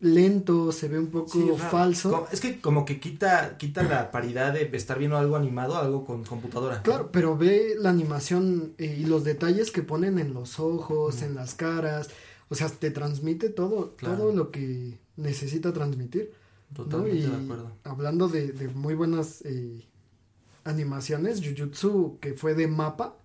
E: lento, se ve un poco
C: Sí,
E: falso.
C: Es que como que quita, quita la paridad de estar viendo algo animado algo con computadora.
E: Claro, pero ve la animación eh, y los detalles que ponen en los ojos, en las caras, o sea, te transmite todo,
C: Claro.
E: todo lo que necesita transmitir. ¿no?
C: Totalmente
E: Y
C: de acuerdo.
E: hablando de, de muy buenas eh, animaciones, Jujutsu, que fue de mapa,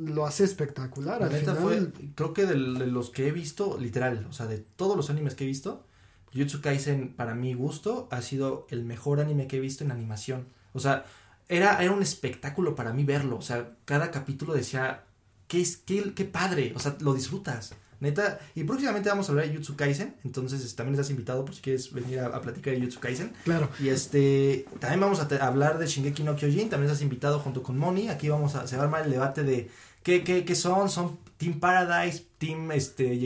E: Lo hace espectacular.
C: La
E: Al
C: neta
E: final,
C: fue, creo que de, los que he visto, literal, o sea, de todos los animes que he visto, Jujutsu Kaisen, para mi gusto, ha sido el mejor anime que he visto en animación. O sea, era, era un espectáculo para mí verlo. O sea, cada capítulo decía, qué, es- qué, qué padre, o sea, lo disfrutas. Neta, y próximamente vamos a hablar de Jujutsu Kaisen, entonces también estás invitado por si quieres venir a, a platicar de Jujutsu Kaisen.
E: claro,
C: Y este, también vamos a hablar de Shingeki no Kyojin, también estás invitado junto con Moni, aquí vamos a, se va a armar el debate de qué, qué, qué son, son Team Paradise, Team este,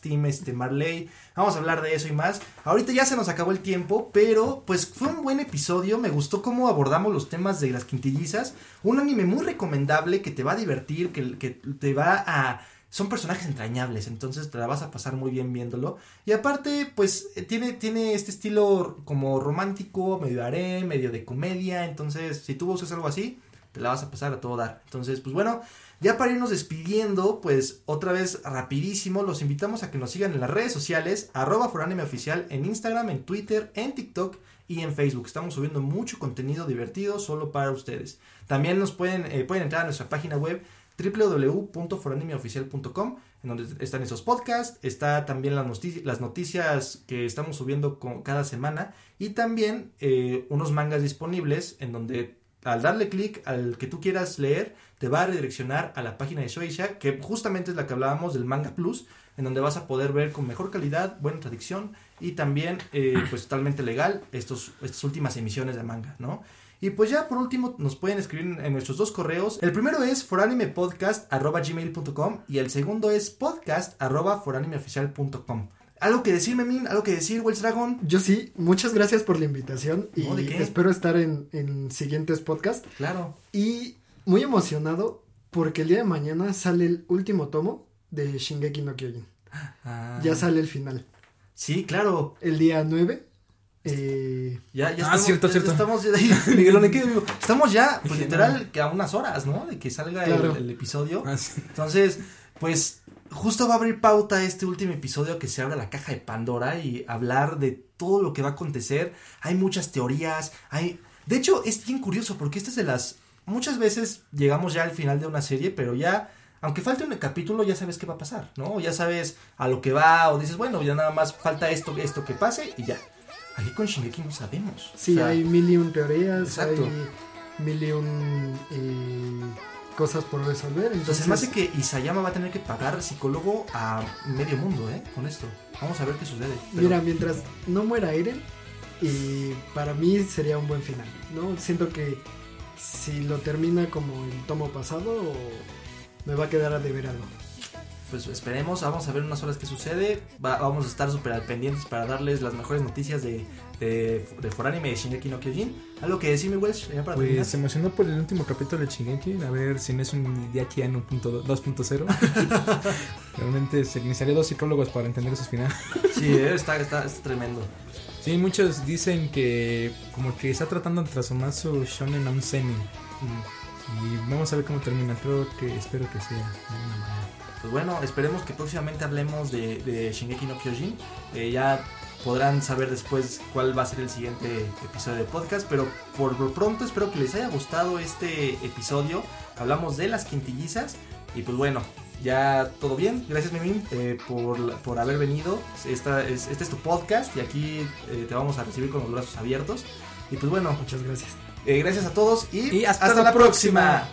C: Team este, Marley, vamos a hablar de eso y más. Ahorita ya se nos acabó el tiempo, pero pues fue un buen episodio, me gustó cómo abordamos los temas de las quintillizas, un anime muy recomendable que te va a divertir, que, que te va a... Son personajes entrañables, entonces te la vas a pasar muy bien viéndolo. Y aparte, pues eh, tiene, tiene este estilo como romántico, medio haré, medio de comedia. Entonces, si tú buscas algo así, te la vas a pasar a todo dar. Entonces, pues bueno, ya para irnos despidiendo, pues otra vez rapidísimo, los invitamos a que nos sigan en las redes sociales, arroba foranime oficial, en Instagram, en Twitter, en TikTok y en Facebook. Estamos subiendo mucho contenido divertido solo para ustedes. También nos pueden, eh, pueden entrar a nuestra página web www.foranimeoficial.com en donde están esos podcasts, está también las, notici- las noticias que estamos subiendo con- cada semana y también eh, unos mangas disponibles en donde al darle clic al que tú quieras leer te va a redireccionar a la página de Shueisha que justamente es la que hablábamos del Manga Plus en donde vas a poder ver con mejor calidad, buena traducción y también eh, pues totalmente legal estos, estas últimas emisiones de manga, ¿no? Y pues ya por último nos pueden escribir en, nuestros dos correos. El primero es foranimepodcast.gmail.com y el segundo es podcast.foranimeoficial.com. ¿Algo que decir, Memín? ¿Algo que decir, Wells Dragon?
E: yo sí, muchas gracias por la invitación y espero estar en, en siguientes podcasts.
C: Claro.
E: Y muy emocionado porque el día de mañana sale el último tomo de Shingeki no Kyojin.
D: Ah.
E: ya sale el final.
C: Sí, claro.
E: El día 9. Eh,
C: Ya, ya
D: Ah,
C: estamos,
D: cierto,
C: ya
D: cierto.
C: Estamos, ya, *laughs* pues literal, que a unas horas, ¿no? De que salga el-
E: Claro. *laughs*
C: el, episodio.
D: Ah, sí.
C: Entonces, pues, justo va a abrir pauta este último episodio que se abra la caja de Pandora y hablar de todo lo que va a acontecer. Hay muchas teorías, hay... De hecho, es bien curioso porque esta es de las... Muchas veces llegamos ya al final de una serie, pero ya... Aunque falte un capítulo, ya sabes qué va a pasar, ¿no? Ya sabes a lo que va, o dices, bueno, ya nada más falta esto, esto que pase, y ya. Aquí con Shingeki no sabemos.
E: sí,
C: O sea,
E: hay mil y un teorías,
C: Exacto.
E: hay mil y un eh, cosas por resolver.
C: Entonces,
E: Entonces,
C: me hace que Isayama va a tener que pagar psicólogo a medio mundo, ¿eh? Con esto. Vamos a ver qué sucede. Pero-
E: mira, mientras no muera Eren, y para mí sería un buen final, ¿no? Siento que si lo termina como el tomo pasado, me va a quedar a deber algo.
C: Pues esperemos, vamos a ver unas horas qué sucede. Va- vamos a estar súper pendientes para darles las mejores noticias de, de, de Foranime de Shingeki no Kyojin. ¿Algo que decirme, Welsh? Ya para
D: Pues
C: terminar.
D: se emocionó por el último capítulo de Shingeki, a ver si no es un Yaki Ano punto- 2.0. *laughs* Realmente se necesitaría dos psicólogos para entender esos finales.
C: Sí, eh, está, está, está tremendo.
D: Sí, muchos dicen que como que está tratando de transformar su shonen a un seinen. Y vamos a ver cómo termina, creo que espero que sea de alguna manera.
C: Pues bueno, esperemos que próximamente hablemos de, de Shingeki no Kyojin. Eh, ya podrán saber después cuál va a ser el siguiente episodio de podcast, pero por lo pronto espero que les haya gustado este episodio. Hablamos de las quintillizas y pues bueno, ya todo bien. Gracias Mimín eh, por, por haber venido. Esta es, este es tu podcast y aquí eh, te vamos a recibir con los brazos abiertos. Y pues bueno,
E: Muchas gracias.
C: eh, gracias a todos y,
D: Y hasta la próxima.